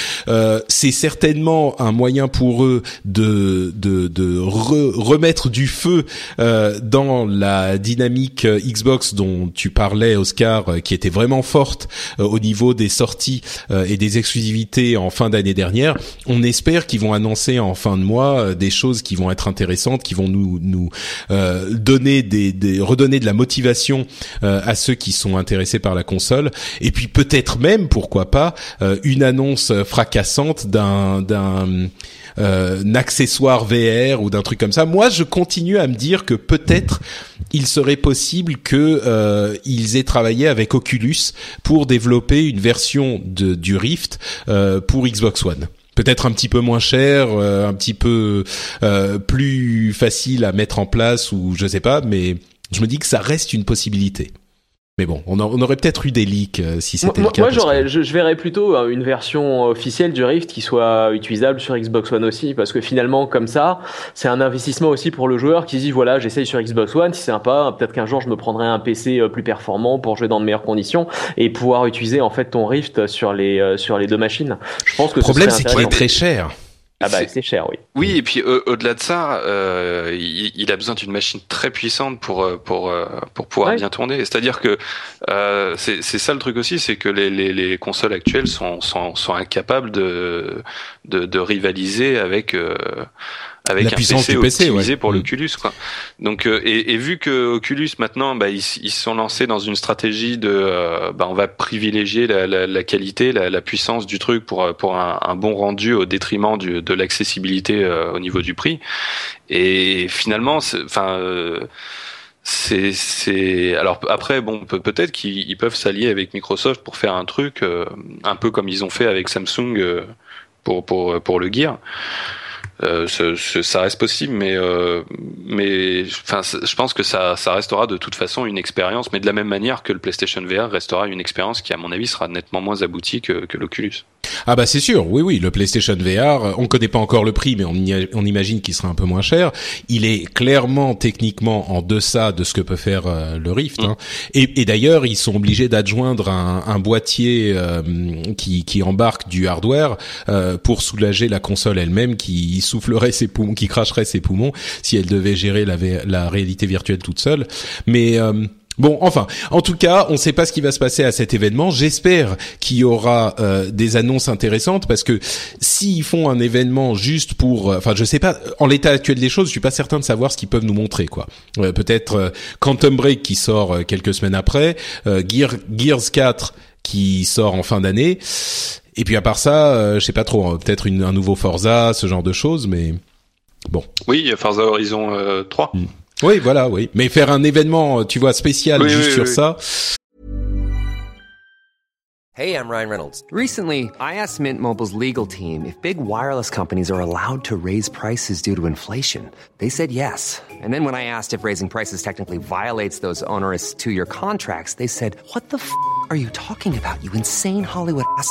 c'est certainement un moyen pour eux de de, de remettre du feu dans la dynamique Xbox dont tu parlais, Oscar, euh, qui était vraiment forte euh, au niveau des sorties euh, et des exclusivités en fin d'année dernière, on espère qu'ils vont annoncer en fin de mois des choses qui vont être intéressantes, qui vont nous nous donner des, des, redonner de la motivation à ceux qui sont intéressés par la console, et puis peut-être même, pourquoi pas, une annonce fracassante d'un d'un euh, accessoire VR ou d'un truc comme ça. Moi, je continue à me dire que peut-être il serait possible que euh, ils aient travaillé avec Oculus pour développer une version de, du Rift euh, pour Xbox One peut-être un petit peu moins cher, un petit peu plus facile à mettre en place ou je sais pas, mais je me dis que ça reste une possibilité. Mais bon, on, aurait peut-être eu des leaks euh, si c'était le cas. Moi, j'aurais, je, verrais plutôt euh, une version officielle du Rift qui soit utilisable sur Xbox One aussi, parce que finalement, comme ça, c'est un investissement aussi pour le joueur qui dit voilà, j'essaye sur Xbox One, si c'est sympa, peut-être qu'un jour je me prendrai un PC euh, plus performant pour jouer dans de meilleures conditions et pouvoir utiliser en fait ton Rift sur les sur les deux machines. Je pense que le problème c'est qu'il est très cher. Ah bah c'est cher, oui. Oui, et puis au-delà de ça, euh, il, a besoin d'une machine très puissante pour euh, pour euh, pour pouvoir bien tourner. C'est-à-dire que euh, c'est c'est ça le truc aussi, c'est que les, les, les consoles actuelles sont sont sont incapables de de, de rivaliser avec euh, avec la un puissance PC, du PC optimisé pour mm. l'Oculus quoi. Donc euh, et, et, vu que Oculus maintenant bah, ils se sont lancés dans une stratégie de euh, bah, on va privilégier la, la, la qualité, la, la, puissance du truc pour euh, pour un, un bon rendu au détriment du, de l'accessibilité au niveau du prix. Et finalement enfin c'est c'est alors après bon peut-être qu'ils peuvent s'allier avec Microsoft pour faire un truc un peu comme ils ont fait avec Samsung pour pour pour le Gear euh, ça reste possible, mais euh, mais enfin, je pense que ça, ça restera de toute façon une expérience, mais de la même manière que le PlayStation VR restera une expérience qui, à mon avis, sera nettement moins aboutie que, que l'Oculus. Ah bah c'est sûr, oui oui, le PlayStation VR, on connaît pas encore le prix, mais on, on imagine qu'il sera un peu moins cher. Il est clairement techniquement en deçà de ce que peut faire euh, le Rift. Hein. Et, et d'ailleurs, ils sont obligés d'adjoindre un, un, boîtier euh, qui, qui embarque du hardware euh, pour soulager la console elle-même qui soufflerait ses poumons, qui cracherait ses poumons si elle devait gérer la, réalité virtuelle toute seule. Mais Bon, enfin, en tout cas, on ne sait pas ce qui va se passer à cet événement. J'espère qu'il y aura euh, des annonces intéressantes parce que s'ils font un événement juste pour, euh, enfin, je sais pas, en l'état actuel des choses, je suis pas certain de savoir ce qu'ils peuvent nous montrer, quoi. Euh, peut-être Quantum Break qui sort quelques semaines après, Gear, Gears 4 qui sort en fin d'année. Et puis à part ça, je sais pas trop. Hein, peut-être un nouveau Forza, ce genre de choses, mais bon. Oui, Forza Horizon 3. Oui, voilà, oui. Mais faire un événement, tu vois, spécial oui, juste oui, sur oui. ça. Hey, I'm Ryan Reynolds. Recently, I asked Mint Mobile's legal team if big wireless companies are allowed to raise prices due to inflation. They said yes. And then when I asked if raising prices technically violates those onerous two-year contracts, they said, "What the f*** are you talking about? You insane Hollywood ass."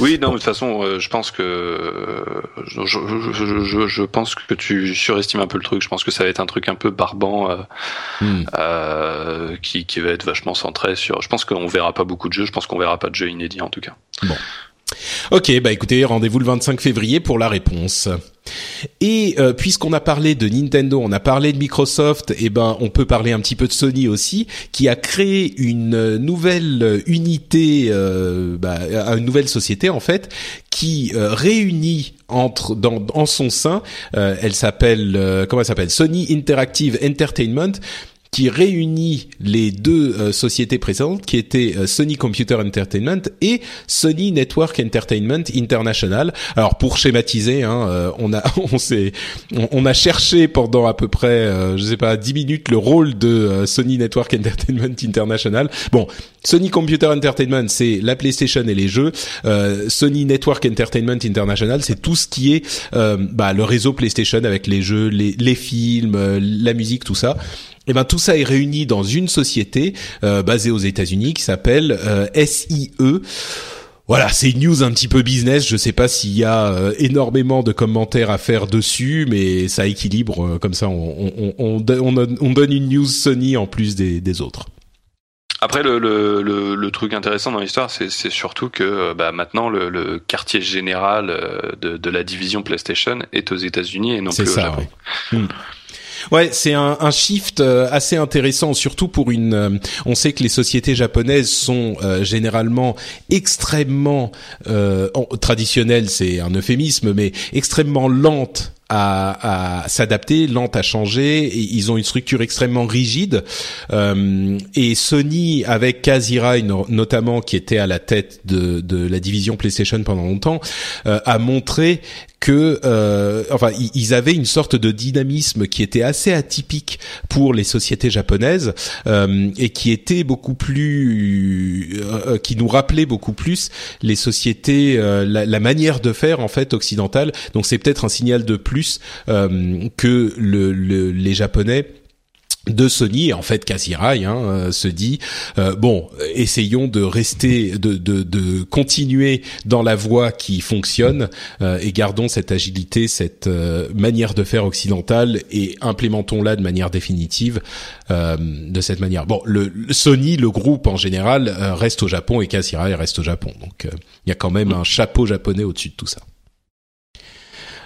Oui, non, mais de toute façon, euh, je pense que euh, je, je, je, je, je pense que tu surestimes un peu le truc. Je pense que ça va être un truc un peu barbant euh, Hmm. euh, qui, qui va être vachement centré sur. Je pense qu'on verra pas beaucoup de jeux. Je pense qu'on verra pas de jeux inédits en tout cas. Bon. Ok, bah écoutez, rendez-vous le 25 février pour la réponse. Et euh, puisqu'on a parlé de Nintendo, on a parlé de Microsoft, et ben on peut parler un petit peu de Sony aussi, qui a créé une nouvelle unité, euh, bah, une nouvelle société en fait, qui euh, réunit entre dans en son sein, euh, elle s'appelle euh, comment elle s'appelle? Sony Interactive Entertainment qui réunit les deux euh, sociétés précédentes qui étaient euh, Sony Computer Entertainment et Sony Network Entertainment International. Alors pour schématiser, hein, euh, on a on s'est on, a cherché pendant à peu près euh, je sais pas 10 minutes le rôle de Sony Network Entertainment International. Bon, Sony Computer Entertainment c'est la PlayStation et les jeux. Sony Network Entertainment International c'est tout ce qui est bah, le réseau PlayStation avec les jeux, les, les films, la musique, tout ça. Et ben tout ça est réuni dans une société euh, basée aux États-Unis qui s'appelle euh, SIE. Voilà, c'est une news un petit peu business. Je sais pas s'il y a euh, énormément de commentaires à faire dessus, mais ça équilibre euh, comme ça. On, on, on, on, on donne une news Sony en plus des, des autres. Après, le, le, le, le truc intéressant dans l'histoire, c'est surtout que bah, maintenant le, le quartier général euh, de, de la division PlayStation est aux États-Unis et non plus au ça. Japon. ouais. Hmm. Ouais, c'est un, un shift euh, assez intéressant, surtout pour une. euh, on sait que les sociétés japonaises sont euh, généralement extrêmement euh, traditionnelles, c'est un euphémisme, mais extrêmement lentes à, à s'adapter, lentes à changer. Et ils ont une structure extrêmement rigide. Euh, et Sony, avec Kaz Hirai no- notamment, qui était à la tête de, de la division PlayStation pendant longtemps, euh, a montré que, euh, enfin, ils avaient une sorte de dynamisme qui était assez atypique pour les sociétés japonaises euh, et qui était beaucoup plus, euh, euh, qui nous rappelait beaucoup plus les sociétés, euh, la, la manière de faire en fait occidentale. Donc c'est peut-être un signal de plus euh, que le, le- les Japonais de Sony, et en fait Kasirai hein, euh, se dit euh, bon, essayons de rester, de, de, de continuer dans la voie qui fonctionne euh, et gardons cette agilité, cette euh, manière de faire occidentale et implémentons-la de manière définitive euh, de cette manière. Bon, le, le Sony, le groupe en général reste au Japon et Kasirai reste au Japon, donc euh, il y a quand même un chapeau japonais au-dessus de tout ça.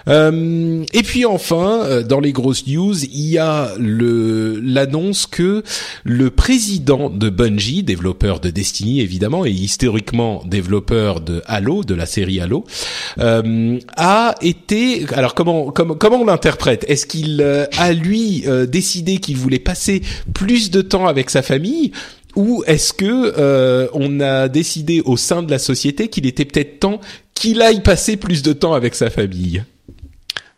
Euh, et puis enfin, euh, dans les grosses news, il y a l'annonce que le président de Bungie, développeur de Destiny évidemment et historiquement développeur de Halo, de la série Halo, euh, a été. Alors comment comment comment on l'interprète? Est-ce qu'il a lui décidé qu'il voulait passer plus de temps avec sa famille? Ou est-ce que euh, on a décidé au sein de la société qu'il était peut-être temps qu'il aille passer plus de temps avec sa famille?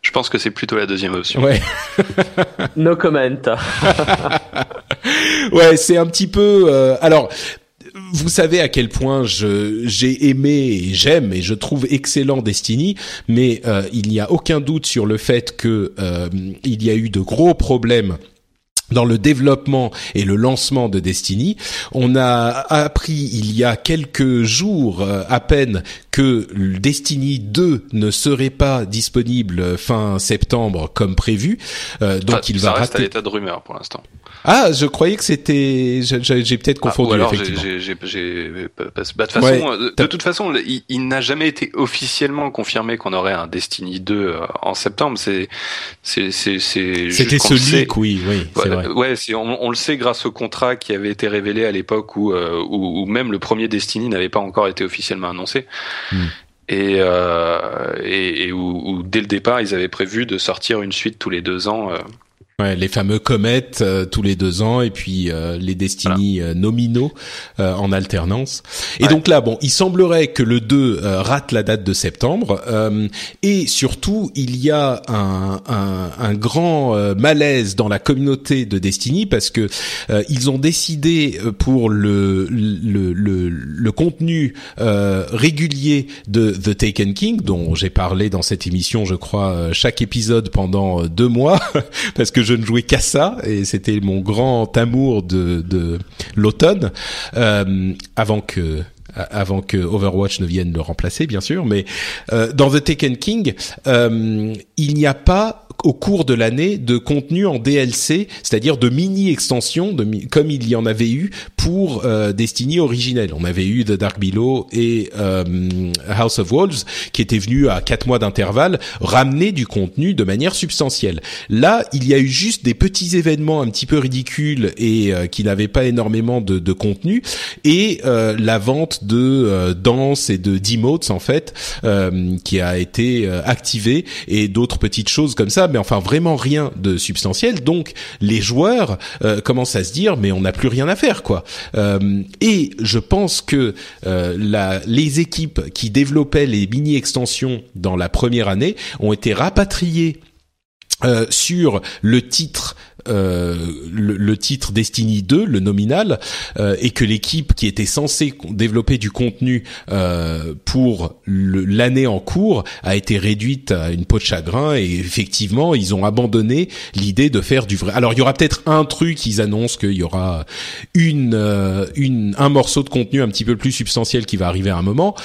Je pense que c'est plutôt la deuxième option. Ouais. No comment. ouais, c'est un petit peu. Euh, alors, vous savez à quel point je j'ai aimé et j'aime et je trouve excellent Destiny, mais euh, il n'y a aucun doute sur le fait que euh, il y a eu de gros problèmes dans le développement et le lancement de Destiny. On a appris il y a quelques jours euh, à peine que Destiny 2 ne serait pas disponible fin septembre comme prévu. Euh, donc il va reste à l'état de rumeur pour l'instant. Ah, je croyais que c'était. J'ai peut-être ah, confondu. alors, j'ai. Bah, de toute façon, euh, de toute façon, il, n'a jamais été officiellement confirmé qu'on aurait un Destiny 2 euh, en septembre. C'est. C'était ce leak, oui, oui. Ouais, vrai. ouais on, on, le sait grâce au contrat qui avait été révélé à l'époque où, euh, où, où, même le premier Destiny n'avait pas encore été officiellement annoncé. Hmm. Et, euh, et, et où, où, dès le départ ils avaient prévu de sortir une suite tous les deux ans. Euh, Ouais, les fameux comètes euh, tous les deux ans et puis euh, les Destiny euh, nominaux en alternance. Et donc là, bon, il semblerait que le 2 rate la date de septembre et surtout il y a un, un, un grand malaise dans la communauté de Destiny parce que ils ont décidé pour le le, le, le contenu régulier de The Taken King dont j'ai parlé dans cette émission, je crois, chaque épisode pendant deux mois parce que je ne jouais qu'à ça et c'était mon grand amour de, de l'automne euh, avant que avant que Overwatch ne vienne le remplacer, bien sûr. Mais euh, dans The Taken King, euh, il n'y a pas au cours de l'année de contenu en DLC, c'est-à-dire de mini extensions, comme il y en avait eu pour euh, Destiny originel. On avait eu The Dark Below et euh, House of Wolves qui étaient venus à quatre mois d'intervalle ramener du contenu de manière substantielle. Là, il y a eu juste des petits événements un petit peu ridicules et euh, qui n'avaient pas énormément de, de contenu et la vente de danse et de demotes en fait qui a été activée et d'autres petites choses comme ça mais enfin vraiment rien de substantiel. Donc les joueurs euh, commencent à se dire mais on n'a plus rien à faire quoi. Euh, et je pense que euh, les équipes qui développaient les mini extensions dans la première année ont été rapatriées sur le titre euh, le, titre Destiny 2, le nominal, euh, et que l'équipe qui était censée développer du contenu euh, pour l'année en cours a été réduite à une peau de chagrin et effectivement ils ont abandonné l'idée de faire du vrai. Alors il y aura peut-être un truc, ils annoncent qu'il y aura une, une un morceau de contenu un petit peu plus substantiel qui va arriver à un moment.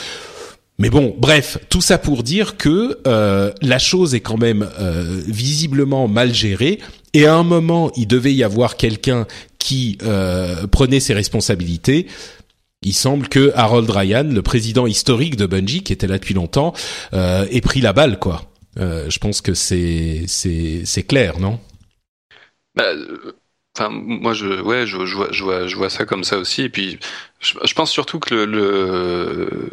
Mais bon, bref, tout ça pour dire que euh, la chose est quand même euh, visiblement mal gérée. Et à un moment, il devait y avoir quelqu'un qui euh, prenait ses responsabilités. Il semble que Harold Ryan, le président historique de Bungie, qui était là depuis longtemps, ait pris la balle, quoi. je pense que c'est c'est c'est clair, non? Bah, Enfin, moi, je, ouais, je, je, vois, je, vois, je vois ça comme ça aussi. Et puis, je, je pense surtout que le,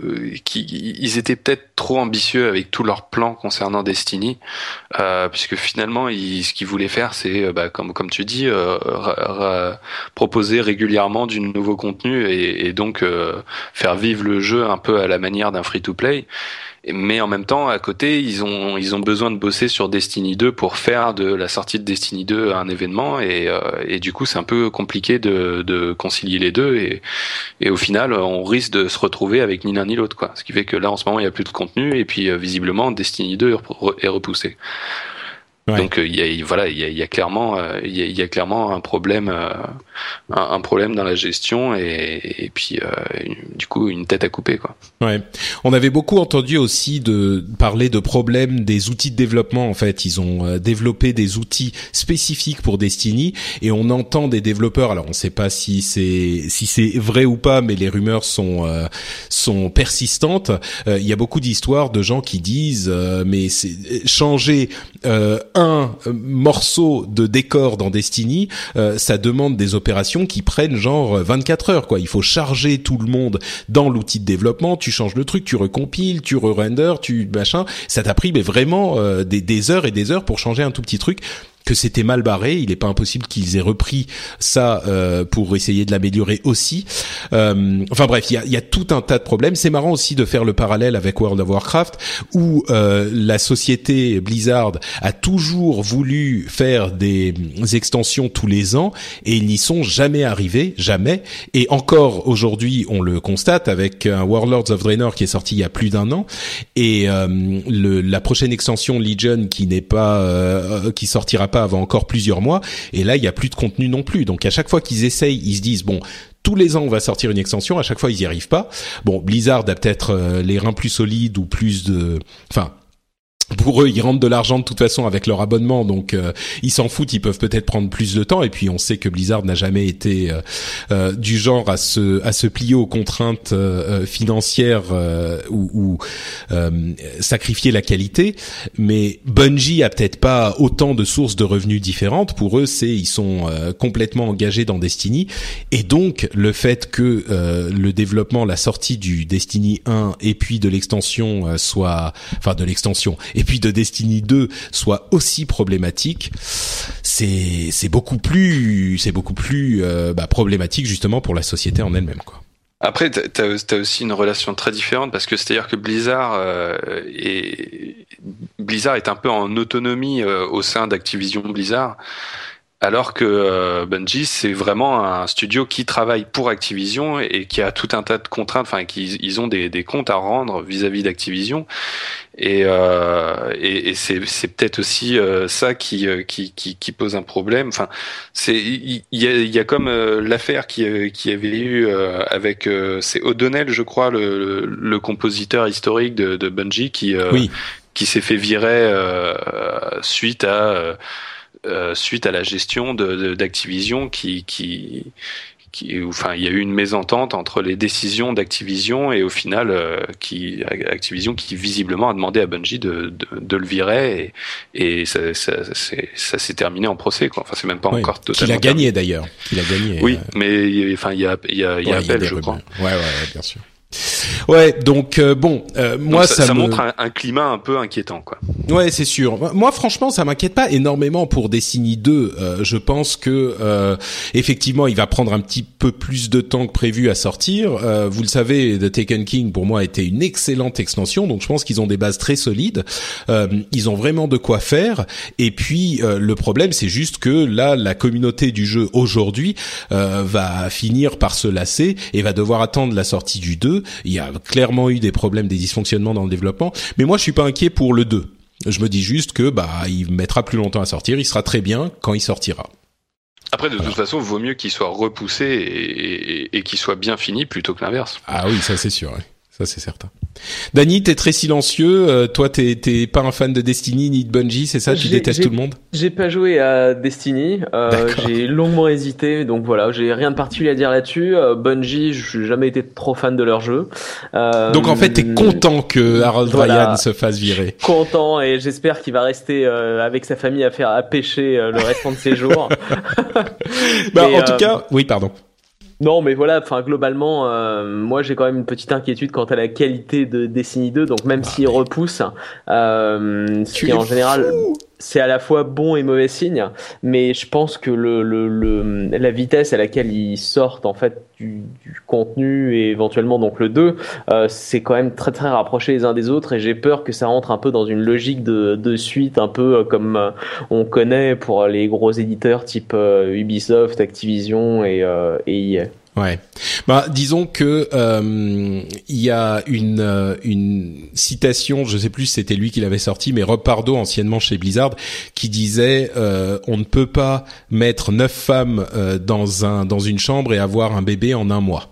le qu'ils étaient peut-être trop ambitieux avec tous leurs plans concernant Destiny, euh, puisque finalement, ils, ce qu'ils voulaient faire, c'est, euh, bah, comme, comme tu dis, euh, proposer régulièrement du nouveau contenu et, et donc euh, faire vivre le jeu un peu à la manière d'un free-to-play mais en même temps à côté ils ont ils ont besoin de bosser sur Destiny 2 pour faire de la sortie de Destiny 2 un événement. Et, euh, et du coup c'est un peu compliqué de, concilier les deux. Et, et au final on risque de se retrouver avec ni l'un ni l'autre ce qui fait que là en ce moment il y a plus de contenu. Et puis euh, visiblement Destiny 2 est repoussé donc euh, il y a voilà il y a, y a, clairement il y, a, y a clairement un problème un, problème dans la gestion et, et puis euh, du coup une tête à couper quoi. Ouais. On avait beaucoup entendu aussi de parler de problèmes des outils de développement en fait, ils ont euh, développé des outils spécifiques pour Destiny et on entend des développeurs alors on sait pas si c'est si c'est vrai ou pas mais les rumeurs sont euh, sont persistantes. Il y a beaucoup d'histoires de gens qui disent mais c'est changer un morceau de décor dans Destiny, ça demande des opérations qui prennent genre 24 heures quoi. Il faut charger tout le monde dans l'outil de développement, tu changes le truc, tu recompiles, tu re-render, tu machin, ça t'a pris mais vraiment euh, des, des heures et des heures pour changer un tout petit truc que c'était mal barré. Il n'est pas impossible qu'ils aient repris ça euh, pour essayer de l'améliorer aussi. Euh, enfin bref, il y a, y a, tout un tas de problèmes. C'est marrant aussi de faire le parallèle avec World of Warcraft, où euh, la société Blizzard a toujours voulu faire des extensions tous les ans et ils n'y sont jamais arrivés, jamais. Et encore aujourd'hui, on le constate avec un Warlords of Draenor qui est sorti il y a plus d'un an et euh, le, la prochaine extension Legion qui n'est pas, euh, qui sortira pas avant encore plusieurs mois. Et là, il y a plus de contenu non plus. Donc à chaque fois qu'ils essayent, ils se disent bon, tous les ans on va sortir une extension, à chaque fois ils y arrivent pas. Bon, Blizzard a peut-être euh, les reins plus solides ou plus de, enfin pour eux, ils rentrent de l'argent de toute façon avec leur abonnement, donc euh, ils s'en foutent. Ils peuvent peut-être prendre plus de temps. Et puis on sait que Blizzard n'a jamais été euh, euh, du genre à se à se plier aux contraintes financières ou, ou sacrifier la qualité. Mais Bungie a peut-être pas autant de sources de revenus différentes. Pour eux, c'est ils sont complètement engagés dans Destiny, et donc le fait que le développement, la sortie du Destiny 1 et puis de l'extension soit, enfin de l'extension et puis de Destiny 2 soit aussi problématique, c'est beaucoup plus c'est beaucoup plus euh, bah, problématique justement pour la société en elle-même. Après, tu as, aussi une relation très différente parce que c'est-à-dire que Blizzard euh, est un peu en autonomie euh, au sein d'Activision Blizzard. Alors que euh, Bungie, c'est vraiment un studio qui travaille pour Activision et qui a tout un tas de contraintes, enfin, qu'ils ils ont des, des, comptes à rendre vis-à-vis d'Activision. Et, euh, et, et c'est, peut-être aussi euh, ça qui, euh, qui, qui, qui, pose un problème. Enfin, c'est il y, a, y a comme l'affaire qui, qui avait eu avec c'est O'Donnell, je crois, le, le, compositeur historique de, de Bungie, qui qui s'est fait virer suite à euh, suite à la gestion d'Activision de, qui, qui, qui, enfin, il y a eu une mésentente entre les décisions d'Activision et au final, euh, qui Activision qui visiblement a demandé à Bungie de, de, de le virer et, et ça, ça, ça s'est terminé en procès. Quoi. Enfin, c'est même pas encore totalement. Il a gagné d'ailleurs. Il a gagné. Oui, euh. mais enfin, il y a, il y a, il y a appel, je crois. Ouais, ouais, bien sûr. Ouais, donc euh, bon, euh, moi ça, ça, montre un, climat un peu inquiétant, quoi. Ouais, c'est sûr. Moi, franchement, ça m'inquiète pas énormément pour Destiny 2. Euh, je pense que effectivement, il va prendre un petit peu plus de temps que prévu à sortir. vous le savez, The Taken King pour moi était une excellente extension, donc je pense qu'ils ont des bases très solides. ils ont vraiment de quoi faire. Et puis le problème, c'est juste que là, la communauté du jeu aujourd'hui va finir par se lasser et va devoir attendre la sortie du 2 il y a clairement eu des problèmes, des dysfonctionnements dans le développement. Mais moi, je suis pas inquiet pour le 2. Je me dis juste que bah il mettra plus longtemps à sortir. Il sera très bien quand il sortira. Après, de toute façon, vaut mieux qu'il soit repoussé et, et qu'il soit bien fini plutôt que l'inverse. Ah oui, ça c'est sûr. Ça c'est certain. Dany, t'es très silencieux. Euh, toi, t'es, t'es pas un fan de Destiny ni de Bungie, c'est ça? Tu détestes tout le monde? J'ai pas joué à Destiny. Euh, j'ai longuement hésité, donc voilà, j'ai rien de particulier à dire là-dessus. Euh, Bungie, j'ai jamais été trop fan de leur jeu. Euh, donc en fait, t'es content que Harold Ryan se fasse virer. Content et j'espère qu'il va rester avec sa famille à faire à pêcher le restant de ses jours. bah, en tout cas, oui, pardon. Non, mais voilà, enfin globalement, euh, moi j'ai quand même une petite inquiétude quant à la qualité de Destiny 2. Donc même s'il repousse, euh, ce qui en général c'est à la fois bon et mauvais signe, mais je pense que la vitesse à laquelle ils sortent en fait du, contenu et éventuellement donc le 2, euh, c'est quand même très très rapproché les uns des autres et j'ai peur que ça rentre un peu dans une logique de, suite un peu euh, comme euh, on connaît pour les gros éditeurs type Ubisoft, Activision et, et EA. Ouais. Bah, disons que euh, il y a une euh, une citation, je sais plus si c'était lui qui l'avait sorti, mais Rob Pardo, anciennement chez Blizzard, qui disait euh, on ne peut pas mettre neuf femmes dans un dans une chambre et avoir un bébé en un mois.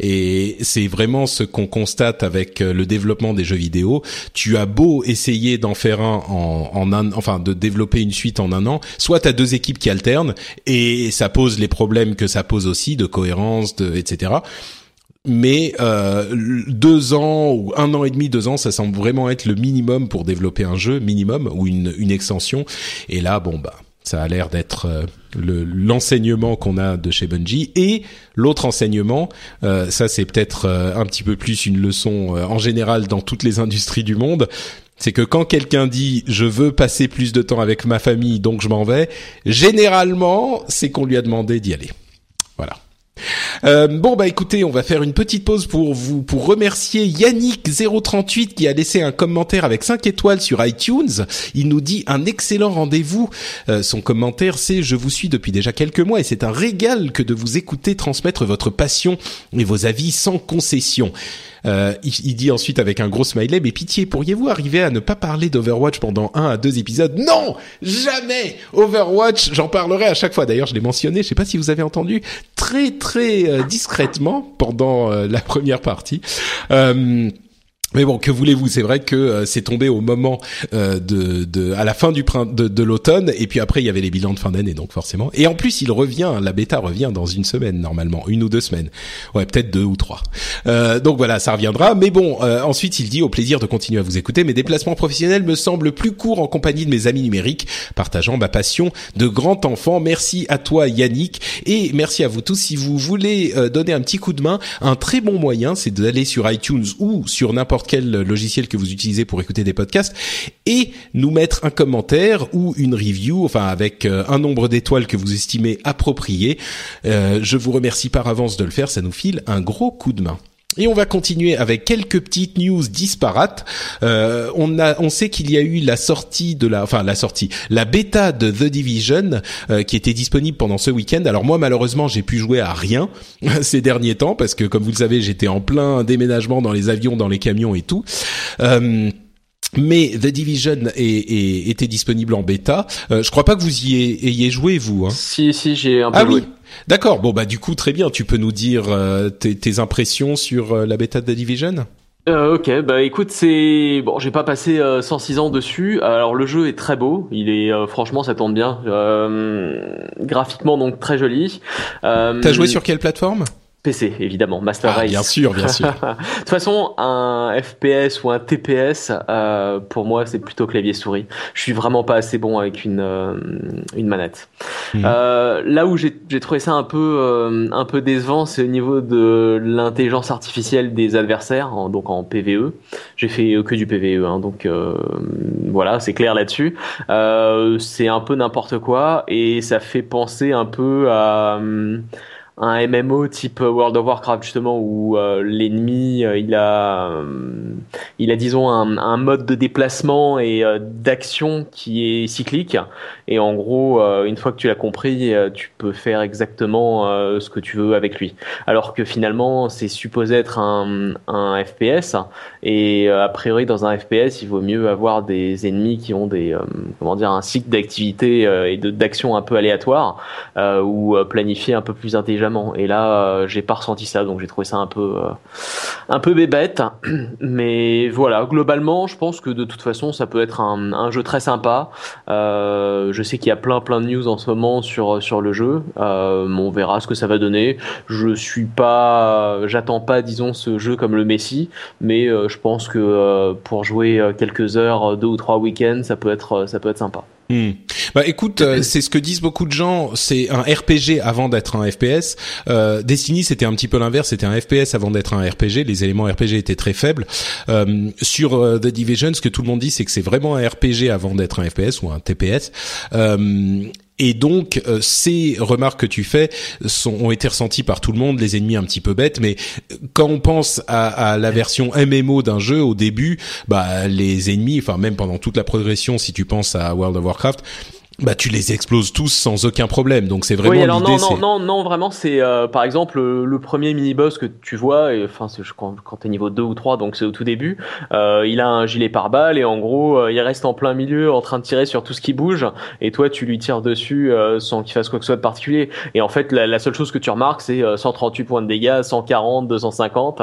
Et c'est vraiment ce qu'on constate avec euh, le développement des jeux vidéo. Tu as beau essayer d'en faire un en, en un, enfin de développer une suite en un an, soit tu as deux équipes qui alternent et ça pose les problèmes que ça pose aussi de cohérence, de, etc mais euh, deux ans ou un an et demi, deux ans, ça semble vraiment être le minimum pour développer un jeu, minimum ou une, une extension. Et là, bon bah, ça a l'air d'être euh, l'enseignement qu'on a de chez Bungie. Et l'autre enseignement, euh, ça c'est peut-être euh, un petit peu plus une leçon en général dans toutes les industries du monde, c'est que quand quelqu'un dit je veux passer plus de temps avec ma famille donc je m'en vais, généralement c'est qu'on lui a demandé d'y aller. Voilà. Euh, bon bah écoutez, on va faire une petite pause pour vous pour remercier Yannick 038 qui a laissé un commentaire avec 5 étoiles sur iTunes. Il nous dit un excellent rendez-vous. Euh, son commentaire c'est je vous suis depuis déjà quelques mois et c'est un régal que de vous écouter transmettre votre passion et vos avis sans concession. Euh, il, dit ensuite avec un gros smiley, mais pitié, pourriez-vous arriver à ne pas parler d'Overwatch pendant un à deux épisodes? Non, jamais. Overwatch, j'en parlerai à chaque fois. D'ailleurs, je l'ai mentionné. Je sais pas si vous avez entendu très très euh, discrètement pendant euh, la première partie. Mais bon, que voulez-vous? C'est vrai que euh, c'est tombé au moment euh, de, de, à la fin du de, de l'automne, et puis après il y avait les bilans de fin d'année, donc forcément. Et en plus, il revient, la bêta revient dans une semaine normalement, une ou deux semaines, ouais, peut-être deux ou trois. Euh, donc voilà, ça reviendra. Mais bon, euh, ensuite il dit au plaisir de continuer à vous écouter. Mes déplacements professionnels me semblent plus courts en compagnie de mes amis numériques, partageant ma passion de grand enfant. Merci à toi Yannick, et merci à vous tous. Si vous voulez donner un petit coup de main, un très bon moyen, c'est d'aller sur iTunes ou sur n'importe quel logiciel que vous utilisez pour écouter des podcasts et nous mettre un commentaire ou une review, enfin avec euh, un nombre d'étoiles que vous estimez approprié. Euh, je vous remercie par avance de le faire, ça nous file un gros coup de main. Et on va continuer avec quelques petites news disparates. Euh, on a, on sait qu'il y a eu la sortie de la, enfin la sortie, la bêta de The Division euh, qui était disponible pendant ce week-end. Alors moi malheureusement j'ai pu jouer à rien ces derniers temps parce que comme vous le savez j'étais en plein déménagement dans les avions, dans les camions et tout. Euh, mais The Division est, était disponible en bêta. Euh, je crois pas que vous y ayez, joué vous. Hein. Si si j'ai un peu ah joué. Oui. D'accord. Bon bah du coup très bien. Tu peux nous dire euh, tes, tes, impressions sur euh, la bêta de The Division? Euh, ok, bah écoute, c'est bon, j'ai pas passé 106 ans dessus. Alors le jeu est très beau, il est franchement ça tourne bien, graphiquement donc très joli. T'as joué sur quelle plateforme? PC, évidemment, Master ah, Race. Bien sûr, bien sûr. de toute façon, un FPS ou un TPS, euh, pour moi, c'est plutôt clavier souris. Je suis vraiment pas assez bon avec une euh, une manette. Mhm. Euh, là où j'ai trouvé ça un peu euh, un peu décevant, c'est au niveau de l'intelligence artificielle des adversaires, donc en PVE. J'ai fait que du PVE, hein, donc euh, voilà, c'est clair là-dessus. c'est un peu n'importe quoi et ça fait penser un peu à un MMO type World of Warcraft justement où euh, l'ennemi euh, il a euh, il a disons un, un, mode de déplacement et d'action qui est cyclique. Et en gros une fois que tu l'as compris tu peux faire exactement ce que tu veux avec lui. Alors que finalement c'est supposé être un, un FPS et a priori dans un FPS il vaut mieux avoir des ennemis qui ont des comment dire un cycle d'activité et de d'action un peu aléatoire ou planifié un peu plus intelligemment et là, euh, j'ai pas ressenti ça, donc j'ai trouvé ça un peu, euh, un peu bébête. Mais voilà, globalement, je pense que de toute façon, ça peut être un, jeu très sympa. Euh, je sais qu'il y a plein, plein de news en ce moment sur sur le jeu. on verra ce que ça va donner. Je suis pas, j'attends pas, disons, ce jeu comme le Messi, mais je pense que pour jouer quelques heures, deux ou trois week-ends, ça peut être, ça peut être sympa. Hmm. Bah écoute, euh, c'est ce que disent beaucoup de gens. C'est un RPG avant d'être un FPS. Euh, Destiny, c'était un petit peu l'inverse. C'était un FPS avant d'être un RPG. Les éléments RPG étaient très faibles. Euh, sur euh, The Division, ce que tout le monde dit, c'est que c'est vraiment un RPG avant d'être un FPS ou un TPS. Et donc euh, ces remarques que tu fais sont, ont été ressenties par tout le monde, les ennemis un petit peu bêtes, mais euh, quand on pense à, à la version MMO d'un jeu au début, bah les ennemis, enfin même pendant toute la progression, si tu penses à World of Warcraft, bah tu les exploses tous sans aucun problème donc c'est vraiment oui, alors non non non non vraiment c'est euh, par exemple le, premier mini boss que tu vois et enfin quand, quand t'es niveau 2 ou 3 donc c'est au tout début euh, il a un gilet pare-balles et en gros euh, il reste en plein milieu en train de tirer sur tout ce qui bouge et toi tu lui tires dessus euh, sans qu'il fasse quoi que ce soit de particulier et en fait la, la seule chose que tu remarques c'est 138 points de dégâts 140 250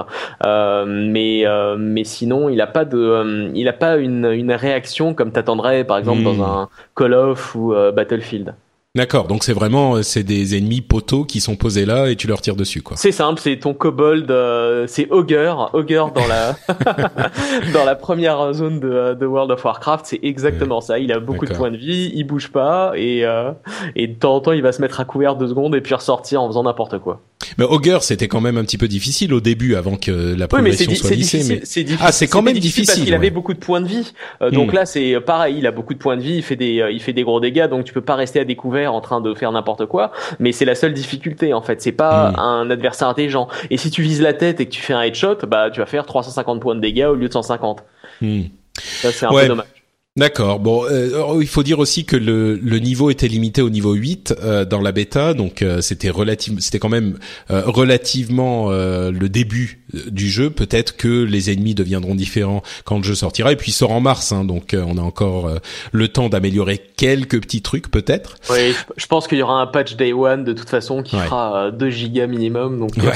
mais mais sinon il a pas de il a pas une, une réaction comme t'attendrais par exemple dans hmm. un Call of ou euh, Battlefield. D'accord, donc c'est vraiment euh, c'est des ennemis poteaux qui sont posés là et tu leur tires dessus quoi. C'est simple, c'est ton kobold, euh, c'est Ogre, Ogre dans la dans la première zone de, de World of Warcraft, c'est exactement ça. Il a beaucoup de points de vie, il bouge pas et et de temps en temps il va se mettre à couvert deux secondes et puis ressortir en faisant n'importe quoi. Mais Ogre, c'était quand même un petit peu difficile au début, avant que la progression soit lissée. Mais ah, c'est quand même difficile, parce qu'il avait beaucoup de points de vie. Euh, donc hmm. là, c'est pareil, il a beaucoup de points de vie, il fait des, euh, il fait des gros dégâts, donc tu peux pas rester à découvert en train de faire n'importe quoi, mais c'est la seule difficulté en fait. C'est pas Mm. un adversaire intelligent. Et si tu vises la tête et que tu fais un headshot, bah tu vas faire 350 points de dégâts au lieu de 150. Hmm. Ça c'est un Ouais. peu dommage. D'accord. Bon, euh, il faut dire aussi que le, le niveau était limité au niveau 8 euh, dans la bêta, donc euh, c'était relative, c'était quand même euh, relativement euh, le début euh, du jeu. Peut-être que les ennemis deviendront différents quand le jeu sortira. Et puis il sort en mars, hein, donc euh, on a encore euh, le temps d'améliorer quelques petits trucs peut-être. Oui, je, pense qu'il y aura un patch day one de toute façon qui Ouais. fera euh, 2 gigas minimum. Donc Ouais.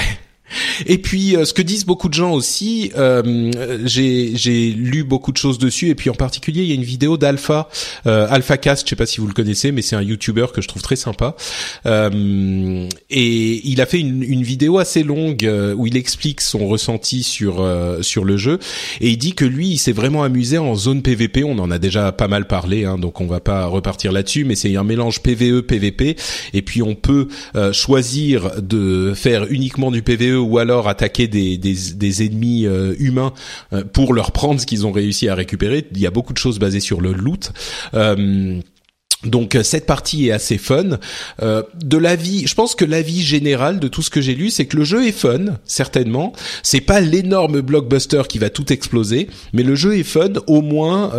Et puis, euh, ce que disent beaucoup de gens aussi, euh, j'ai lu beaucoup de choses dessus, et puis en particulier, il y a une vidéo d'Alpha, euh, AlphaCast, je sais pas si vous le connaissez, mais c'est un YouTuber que je trouve très sympa. Euh, et il a fait une, une vidéo assez longue euh, où il explique son ressenti sur euh, sur le jeu, et il dit que lui, il s'est vraiment amusé en zone PVP. On en a déjà pas mal parlé, hein, donc on va pas repartir là-dessus, mais c'est un mélange PVE PVP, et puis on peut choisir de faire uniquement du PVE ou alors attaquer des, des, ennemis euh, humains euh, pour leur prendre ce qu'ils ont réussi à récupérer. Il y a beaucoup de choses basées sur le loot. Euh, donc cette partie est assez fun. Euh, de l'avis, je pense que l'avis général de tout ce que j'ai lu, c'est que le jeu est fun, certainement. C'est pas l'énorme blockbuster qui va tout exploser, mais le jeu est fun au moins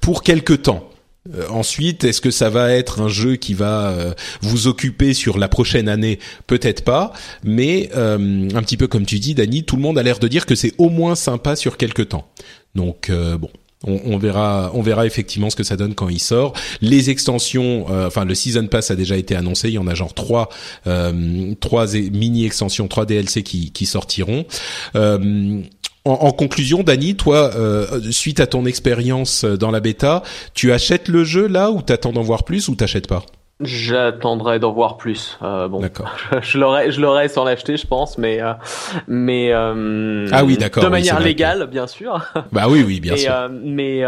pour quelques temps. Euh, ensuite, est-ce que ça va être un jeu qui va euh, vous occuper sur la prochaine année? Peut-être pas, mais euh, un petit peu comme tu dis, Dani, tout le monde a l'air de dire que c'est au moins sympa sur quelques temps. Donc bon. On, verra, on verra effectivement ce que ça donne quand il sort. Les extensions, enfin le season pass a déjà été annoncé. Il y en a genre trois, trois mini extensions, trois DLC qui sortiront. En, en conclusion, Dani, toi, euh, suite à ton expérience dans la bêta, tu achètes le jeu là ou t'attends d'en voir plus ou t'achètes pas? J'attendrai d'en voir plus. Euh, bon, D'accord. je l'aurais, je l'aurais sans l'acheter, je pense, mais euh, mais euh, Ah oui, d'accord, de manière légale, bien sûr. Bah oui, oui, bien Et, sûr. mais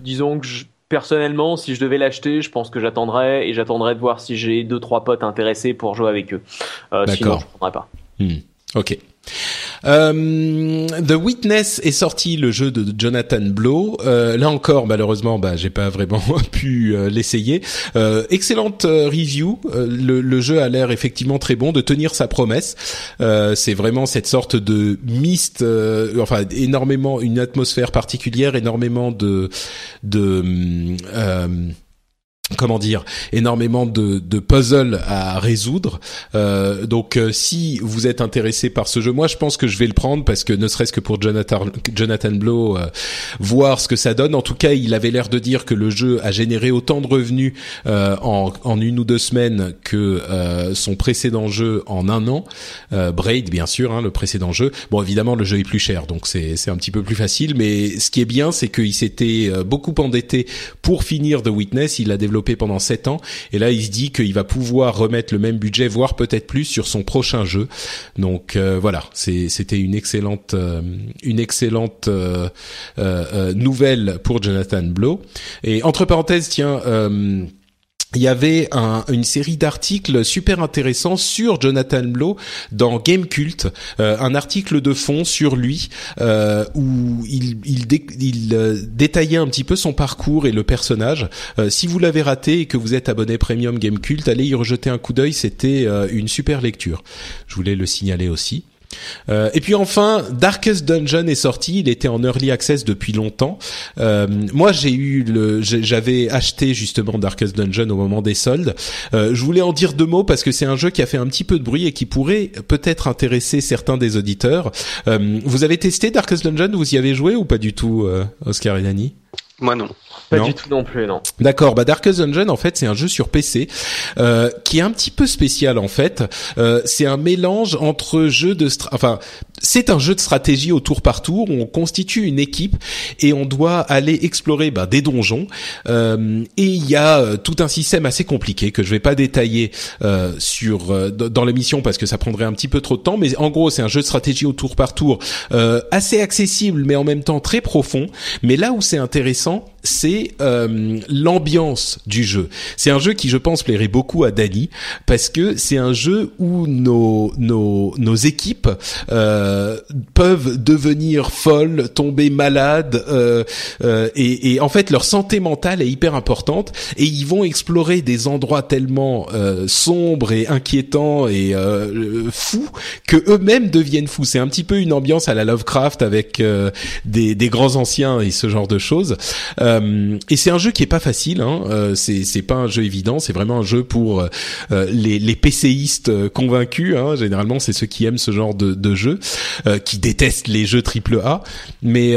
disons que je- personnellement, si je devais l'acheter, je pense que j'attendrais et j'attendrais de voir si j'ai deux trois potes intéressés pour jouer avec eux. Sinon, D'accord. je prendrais pas. Hmm. Ok. Euh, The Witness est sorti, le jeu de Jonathan Blow. Euh, là encore, malheureusement, bah, j'ai pas vraiment pu euh, l'essayer. Excellente review. Le, le jeu a l'air effectivement très bon, de tenir sa promesse. C'est vraiment cette sorte de mist, enfin énormément, une atmosphère particulière, énormément de de euh, comment dire, énormément de, de puzzles à résoudre. Euh, donc, euh, si vous êtes intéressé par ce jeu, moi, je pense que je vais le prendre parce que ne serait-ce que pour Jonathan, Jonathan Blow, euh, voir ce que ça donne. En tout cas, il avait l'air de dire que le jeu a généré autant de revenus euh, en, en une ou deux semaines que euh, son précédent jeu en un an. Euh, Braid, bien sûr, hein, le précédent jeu. Bon, évidemment, le jeu est plus cher, donc c'est c'est un petit peu plus facile. Mais ce qui est bien, c'est qu'il s'était beaucoup endetté pour finir The Witness. Il l'a développé pendant sept ans, et là, il se dit qu'il va pouvoir remettre le même budget, voire peut-être plus, sur son prochain jeu. Donc euh, voilà, c'était une excellente, euh, une excellente euh, euh, euh, nouvelle pour Jonathan Blow. Et entre parenthèses, tiens. Il y avait un- une série d'articles super intéressants sur Jonathan Blow dans Game Cult, euh, un article de fond sur lui euh, où il, euh, détaillait un petit peu son parcours et le personnage. Euh, si vous l'avez raté et que vous êtes abonné Premium Game Cult, allez y rejeter un coup d'œil, c'était une super lecture. Je voulais le signaler aussi. Euh, et puis enfin, Darkest Dungeon est sorti. Il était en early access depuis longtemps. Euh, moi, j'ai eu le, j'avais acheté justement Darkest Dungeon au moment des soldes. Euh, je voulais en dire deux mots parce que c'est un jeu qui a fait un petit peu de bruit et qui pourrait peut-être intéresser certains des auditeurs. Vous avez testé Darkest Dungeon? Vous y avez joué ou pas du tout, Oscar et Dani Moi non. Pas Non. du tout non plus, non. D'accord, bah Darkest Dungeon en fait c'est un jeu sur PC euh, qui est un petit peu spécial en fait. Euh, c'est un mélange entre jeu de, enfin c'est un jeu de stratégie au tour par tour où on constitue une équipe et on doit aller explorer bah, des donjons. Euh, et il y a euh, tout un système assez compliqué que je vais pas détailler euh, sur euh, dans l'émission parce que ça prendrait un petit peu trop de temps. Mais en gros c'est un jeu de stratégie au tour par tour euh, assez accessible mais en même temps très profond. Mais là où c'est intéressant c'est euh, l'ambiance du jeu. C'est un jeu qui, je pense, plairait beaucoup à Dany parce que c'est un jeu où nos nos nos équipes euh, peuvent devenir folles, tomber malades, euh, euh, et, et, en fait leur santé mentale est hyper importante et ils vont explorer des endroits tellement euh, sombres et inquiétants et euh, fous que eux-mêmes deviennent fous. C'est un petit peu une ambiance à la Lovecraft avec des, des grands anciens et ce genre de choses. Et c'est un jeu qui est pas facile. Hein. Euh, c'est c'est pas un jeu évident. C'est vraiment un jeu pour euh, les les PCistes convaincus. Hein. Généralement, c'est ceux qui aiment ce genre de, de jeu, qui détestent les jeux triple A. Mais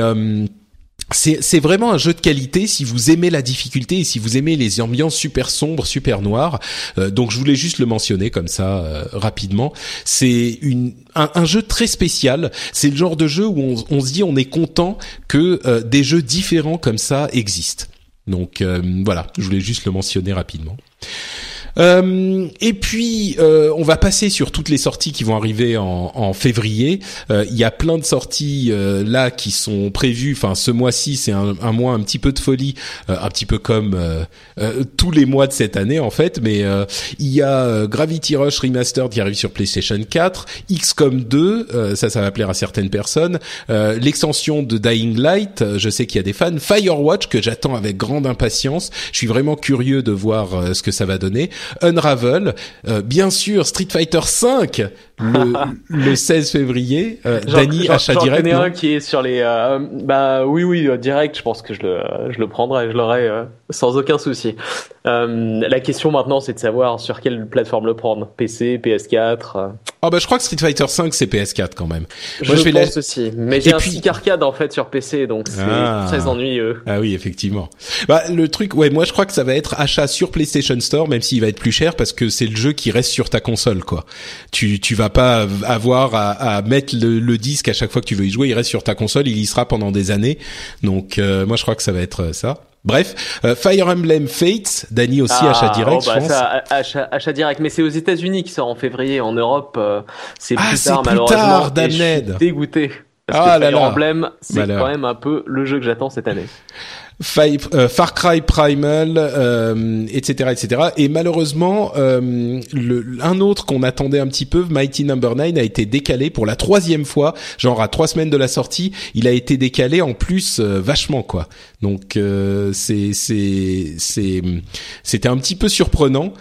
c'est vraiment un jeu de qualité si vous aimez la difficulté et si vous aimez les ambiances super sombres, super noires. Euh, donc je voulais juste le mentionner comme ça euh, rapidement. C'est un, un, jeu très spécial. C'est le genre de jeu où on, on, se dit on est content que euh, des jeux différents comme ça existent. Donc voilà, je voulais juste le mentionner rapidement. Euh, et puis, euh, on va passer sur toutes les sorties qui vont arriver en, en février. Euh, il y a plein de sorties euh, là qui sont prévues. Enfin, ce mois-ci, c'est un, un, mois un petit peu de folie, euh, un petit peu comme tous les mois de cette année en fait. Mais il y a Gravity Rush Remastered qui arrive sur PlayStation 4, XCOM 2, ça, ça va plaire à certaines personnes. L'extension de Dying Light, je sais qu'il y a des fans. Firewatch que j'attends avec grande impatience. Je suis vraiment curieux de voir ce que ça va donner. Unravel, euh, bien sûr Street Fighter 5 le, le 16 février. Euh, Dany achat direct. J'en un qui est sur les. Euh, bah oui oui euh, direct. Je pense que je le je le prendrai, je l'aurai sans aucun souci. la question maintenant c'est de savoir sur quelle plateforme le prendre. PC, PS4. Oh bah je crois que Street Fighter 5 c'est PS4 quand même. Moi, je, je pense aussi. Mais j'ai un puis... stick arcade en fait sur PC donc c'est ah. très ennuyeux. Ah oui effectivement. Bah le truc ouais moi je crois que ça va être achat sur PlayStation Store même s'il va être plus cher parce que c'est le jeu qui reste sur ta console quoi. Tu tu vas pas avoir à, à mettre le, le, disque à chaque fois que tu veux y jouer. Il reste sur ta console, il y sera pendant des années. Donc euh, moi je crois que ça va être euh, ça. Bref, euh, Fire Emblem Fates, Dany aussi ah, achat direct, oh bah je pense. Ça, achat, achat, direct, mais c'est aux États-Unis qui sort en février. En Europe, c'est ah, plus tard plus malheureusement. Tard, je suis dégoûté. Parce ah que Fire Emblem, c'est quand même un peu le jeu que j'attends cette année. Euh, Far Cry Primal, euh, etc., etc. Et malheureusement, euh, le, un autre qu'on attendait un petit peu, Mighty Number no. 9, a été décalé pour la troisième fois, genre à trois semaines de la sortie, il a été décalé en plus euh, vachement quoi. Donc euh, c'est c'est c'est c'était un petit peu surprenant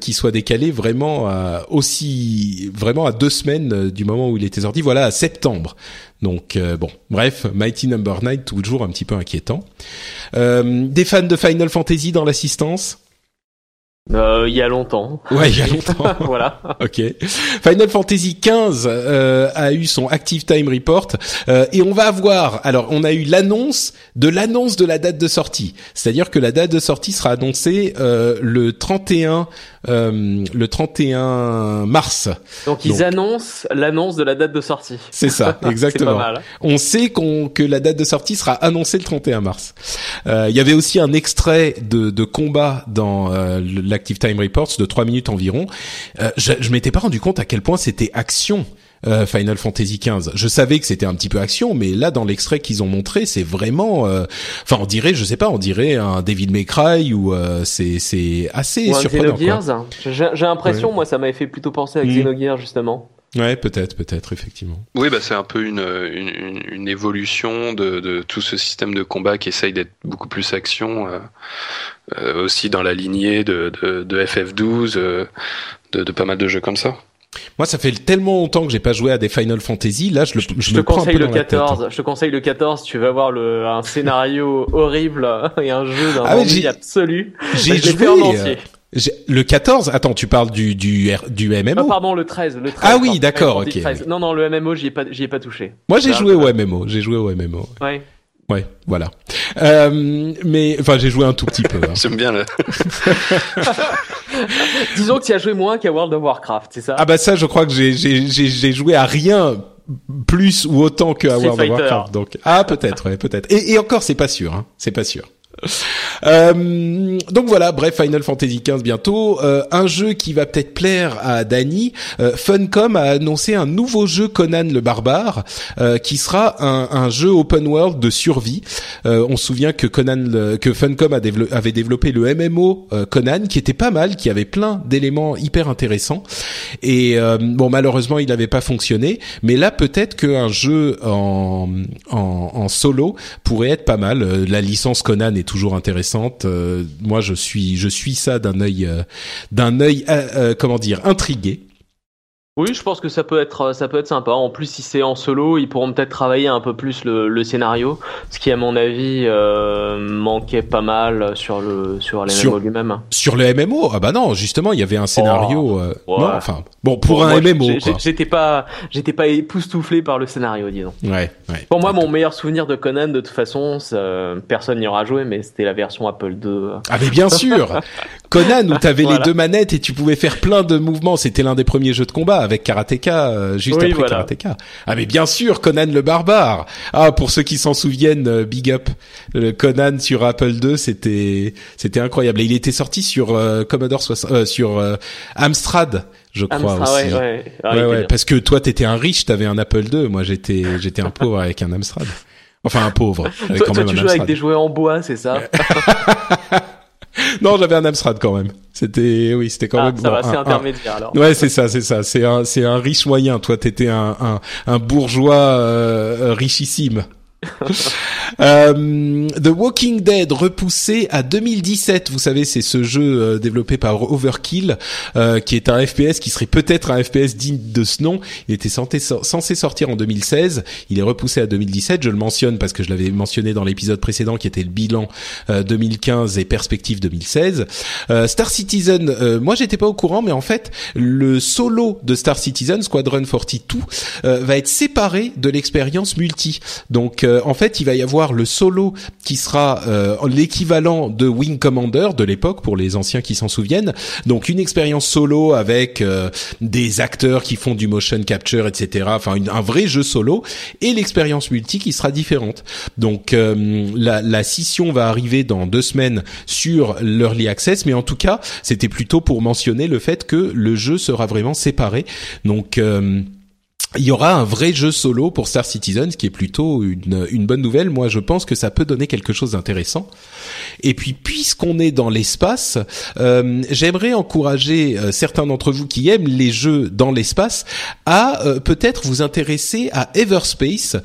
qu'il soit décalé vraiment à, aussi vraiment à deux semaines du moment où il était sorti. Voilà, à septembre. Donc euh, bon, bref, Mighty Number no. 9 toujours un petit peu inquiétant. Euh, des fans de Final Fantasy dans l'assistance? Euh, il y a longtemps. Ouais, il y a longtemps. voilà. ok. Final Fantasy XV euh, a eu son Active Time Report euh, et on va avoir. Alors, on a eu l'annonce de l'annonce de la date de sortie. C'est-à-dire que la date de sortie sera annoncée euh, le 31 euh, le 31 mars. Donc ils annoncent l'annonce de la date de sortie. C'est ça, exactement. pas mal. On sait qu'on que la date de sortie sera annoncée le 31 mars. Euh, il y avait aussi un extrait de, de combat dans euh, l'Active Time Reports de 3 minutes environ. Euh, je, je m'étais pas rendu compte à quel point c'était action euh, Final Fantasy XV. Je savais que c'était un petit peu action, mais là dans l'extrait qu'ils ont montré, c'est vraiment, euh, enfin on dirait, je sais pas, on dirait un David May Cry ou euh, c'est c'est assez ou surprenant. Xenogears. J'ai l'impression, ouais. moi, ça m'avait fait plutôt penser à mm. Xenogears justement. Ouais, peut-être, peut-être, effectivement. Oui, bah c'est un peu une, une, une évolution de, de, tout ce système de combat qui essaye d'être beaucoup plus action, euh, euh, aussi dans la lignée de, de, de FF12, euh, de, de pas mal de jeux comme ça. Moi, ça fait tellement longtemps que j'ai pas joué à des Final Fantasy. Là, je, le, je, je te conseille le 14. Je te conseille le 14. Tu vas voir le un scénario horrible et un jeu d'un ah, absolu. J'ai joué. En entier. Le 14, attends, tu parles du du du MMO. Ah, pardon, le 13, le 13. Ah oui, d'accord, OK. Non non, le MMO, j'y ai pas j'y ai pas touché. Moi, j'ai joué au MMO, j'ai joué au MMO. Ouais. Ouais, voilà. Euh, mais enfin, j'ai joué un tout petit peu. Hein. J'aime bien là. Disons que tu as joué moins qu'à World of Warcraft, c'est ça? Ah bah ça, je crois que j'ai j'ai j'ai joué à rien plus ou autant qu'à World of Warcraft. Donc ah peut-être, ouais, peut-être. Et, et encore, c'est pas sûr, hein. C'est pas sûr. Euh, donc voilà, bref, Final Fantasy XV bientôt. Euh, un jeu qui va peut-être plaire à Dany. Euh, Funcom a annoncé un nouveau jeu Conan le Barbare, qui sera un, un, jeu open world de survie. on se souvient que Conan, que Funcom avait développé le MMO Conan, qui était pas mal, qui avait plein d'éléments hyper intéressants. Et bon, malheureusement, il n'avait pas fonctionné. Mais là, peut-être qu'un jeu en, en, en, solo pourrait être pas mal. La licence Conan est toujours intéressante. Euh, moi, je suis, je suis ça d'un œil, euh, d'un œil, euh, comment dire, intrigué. Oui, je pense que ça peut être ça peut être sympa. En plus, si c'est en solo, ils pourront peut-être travailler un peu plus le, le, scénario, ce qui à mon avis euh, manquait pas mal sur le sur les MMO lui-même. Sur le MMO, ah bah non, justement, il y avait un scénario. Oh, non, enfin, bon, pour un MMO. J'étais pas j'étais pas époustouflé par le scénario, disons. Ouais, ouais. Pour moi, mon meilleur souvenir de Conan, de toute façon, personne n'y aura joué, mais c'était la version Apple II. Ah mais bien sûr, Conan où t'avais les deux manettes et tu pouvais faire plein de mouvements. C'était l'un des premiers jeux de combat avec Karateka, euh, juste après Karateka. Ah mais bien sûr, Conan le barbare. Ah pour ceux qui s'en souviennent, euh, big up. Le Conan sur Apple II, c'était c'était incroyable. Et il était sorti sur euh, Commodore 60, sur Amstrad, je crois aussi. Ouais, ouais. ouais, parce que toi t'étais un riche, t'avais un Apple II. Moi j'étais j'étais un pauvre avec un Amstrad. Enfin un pauvre. Avec toi, tu jouais avec des jouets en bois, c'est ça non, j'avais un Amstrad quand même. C'était, oui, c'était quand ah, même. Ça va, c'est intermédiaire alors. Ouais, c'est ça, c'est ça. C'est un, c'est un riche moyen. Toi, t'étais un, un, un bourgeois euh, richissime. euh, The Walking Dead repoussé à 2017. Vous savez, c'est ce jeu euh, développé par Overkill, euh, qui est un FPS qui serait peut-être un FPS digne de ce nom. Il était censé, sortir en 2016. Il est repoussé à 2017. Je le mentionne parce que je l'avais mentionné dans l'épisode précédent, qui était le bilan 2015 euh, et perspective 2016. Star Citizen, moi j'étais pas au courant, mais en fait, le solo de Star Citizen, Squadron 42, va être séparé de l'expérience multi. Donc euh, en fait, il va y avoir le solo qui sera euh, l'équivalent de Wing Commander de l'époque pour les anciens qui s'en souviennent. Donc une expérience solo avec euh, des acteurs qui font du motion capture, etc. Enfin un vrai jeu solo et l'expérience multi qui sera différente. Donc la, la scission va arriver dans deux semaines sur l'early access, mais en tout cas c'était plutôt pour mentionner le fait que le jeu sera vraiment séparé. Donc il y aura un vrai jeu solo pour Star Citizen, ce qui est plutôt une, une bonne nouvelle. Moi, je pense que ça peut donner quelque chose d'intéressant. Et puis, puisqu'on est dans l'espace, euh, j'aimerais encourager euh, certains d'entre vous qui aiment les jeux dans l'espace à euh, peut-être vous intéresser à Everspace,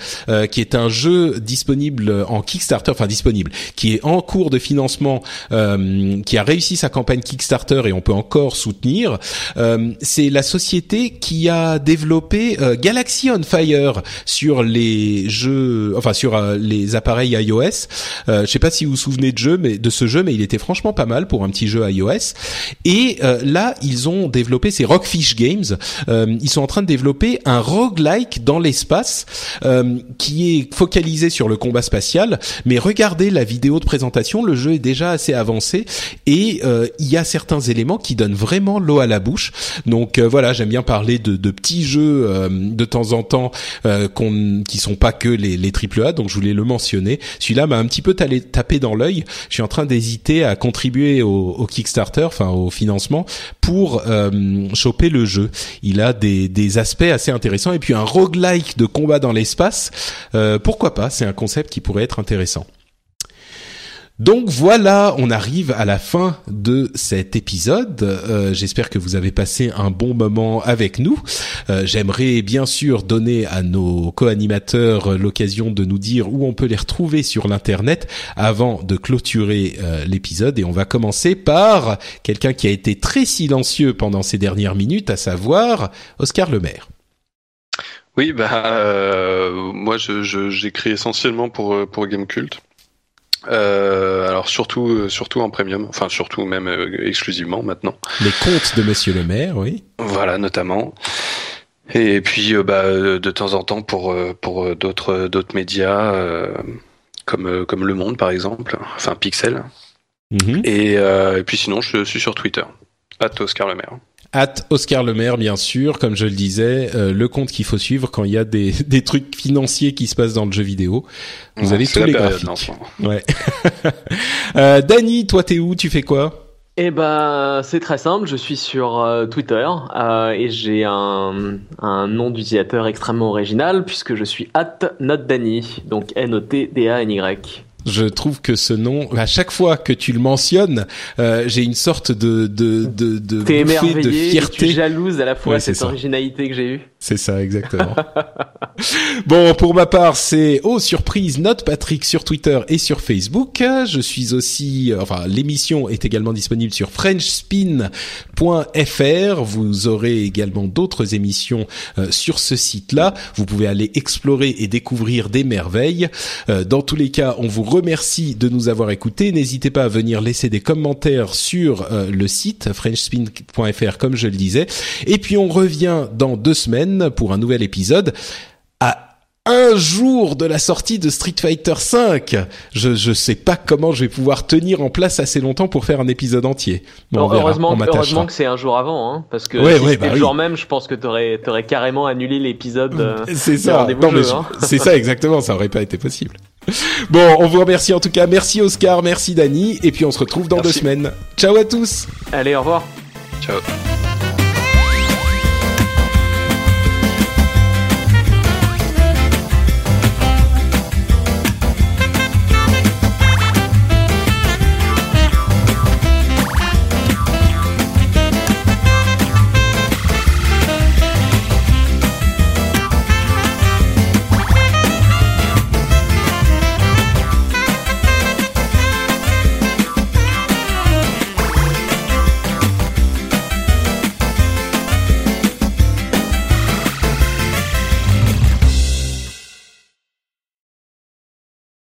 qui est un jeu disponible en Kickstarter, enfin disponible, qui est en cours de financement, qui a réussi sa campagne Kickstarter et on peut encore soutenir. C'est la société qui a développé Galaxy on Fire sur les jeux, enfin sur euh, les appareils iOS. Euh, je sais pas si vous vous souvenez de jeu, mais de ce jeu, mais il était franchement pas mal pour un petit jeu iOS. Et euh, là, ils ont développé ces Rockfish Games. Euh, ils sont en train de développer un roguelike dans l'espace qui est focalisé sur le combat spatial. Mais regardez la vidéo de présentation, le jeu est déjà assez avancé et il y a certains éléments qui donnent vraiment l'eau à la bouche. Donc voilà, j'aime bien parler de, de petits jeux de temps en temps euh, qu'on, qui sont pas que les, les AAA, donc je voulais le mentionner. Celui-là m'a un petit peu tapé dans l'œil. Je suis en train d'hésiter à contribuer au, au, Kickstarter, enfin au financement, pour euh, choper le jeu. Il a des, des aspects assez intéressants et puis un roguelike de combat dans l'espace. Euh, pourquoi pas? C'est un concept qui pourrait être intéressant. Donc voilà, on arrive à la fin de cet épisode. Euh, j'espère que vous avez passé un bon moment avec nous. Euh, j'aimerais bien sûr donner à nos co-animateurs l'occasion de nous dire où on peut les retrouver sur l'internet avant de clôturer euh, l'épisode. Et on va commencer par quelqu'un qui a été très silencieux pendant ces dernières minutes, à savoir Oscar Lemaire. Oui, bah moi j'écris essentiellement pour pour Gamecult. Euh, alors surtout, euh, surtout en premium, enfin surtout même euh, exclusivement maintenant. Les comptes de Monsieur le Maire, oui. Voilà, notamment. Et puis, bah, de temps en temps pour pour d'autres d'autres médias comme comme Le Monde par exemple, enfin Pixel. Mhm. Et, et, puis sinon, je suis sur Twitter, Oscar Le Maire. At Oscar Lemaire, bien sûr, comme je le disais, euh, le compte qu'il faut suivre quand il y a des, des trucs financiers qui se passent dans le jeu vidéo. Vous Ouais, avez tous les graphiques. Ouais. euh, Dany, toi t'es où? Tu fais quoi? Eh ben, c'est très simple. Je suis sur euh, Twitter euh, et j'ai un, un nom d'utilisateur extrêmement original puisque je suis at notdany, donc N-O-T-D-A-N-Y. Je trouve que ce nom, à chaque fois que tu le mentionnes, euh, j'ai une sorte de de de de, de et tu fierté. jalouses à la fois Ouais, cette ça. originalité que j'ai eue. C'est ça, exactement. bon, pour ma part, c'est oh surprise, note Patrick sur Twitter et sur Facebook. Je suis aussi, euh, enfin, l'émission est également disponible sur FrenchSpin.fr. Vous aurez également d'autres émissions euh, sur ce site-là. Vous pouvez aller explorer et découvrir des merveilles. Euh, dans tous les cas, on vous remercie de nous avoir écoutés. N'hésitez pas à venir laisser des commentaires sur le site FrenchSpin.fr, comme je le disais. Et puis on revient dans deux semaines pour un nouvel épisode à un jour de la sortie de Street Fighter V. Je je sais pas comment je vais pouvoir tenir en place assez longtemps pour faire un épisode entier. Bon, on verra, heureusement, on m'attachera. heureusement que c'est un jour avant, hein, parce que Ouais, si ouais, c'était bah le oui. jour même, je pense que t'aurais aurais carrément annulé l'épisode. euh, C'est ça. mais hein. c'est ça exactement. Ça aurait pas été possible. Bon, on vous remercie en tout cas. Merci Oscar, merci Dany, et puis on se retrouve dans Merci. deux semaines. Ciao à tous. Allez, au revoir. Ciao.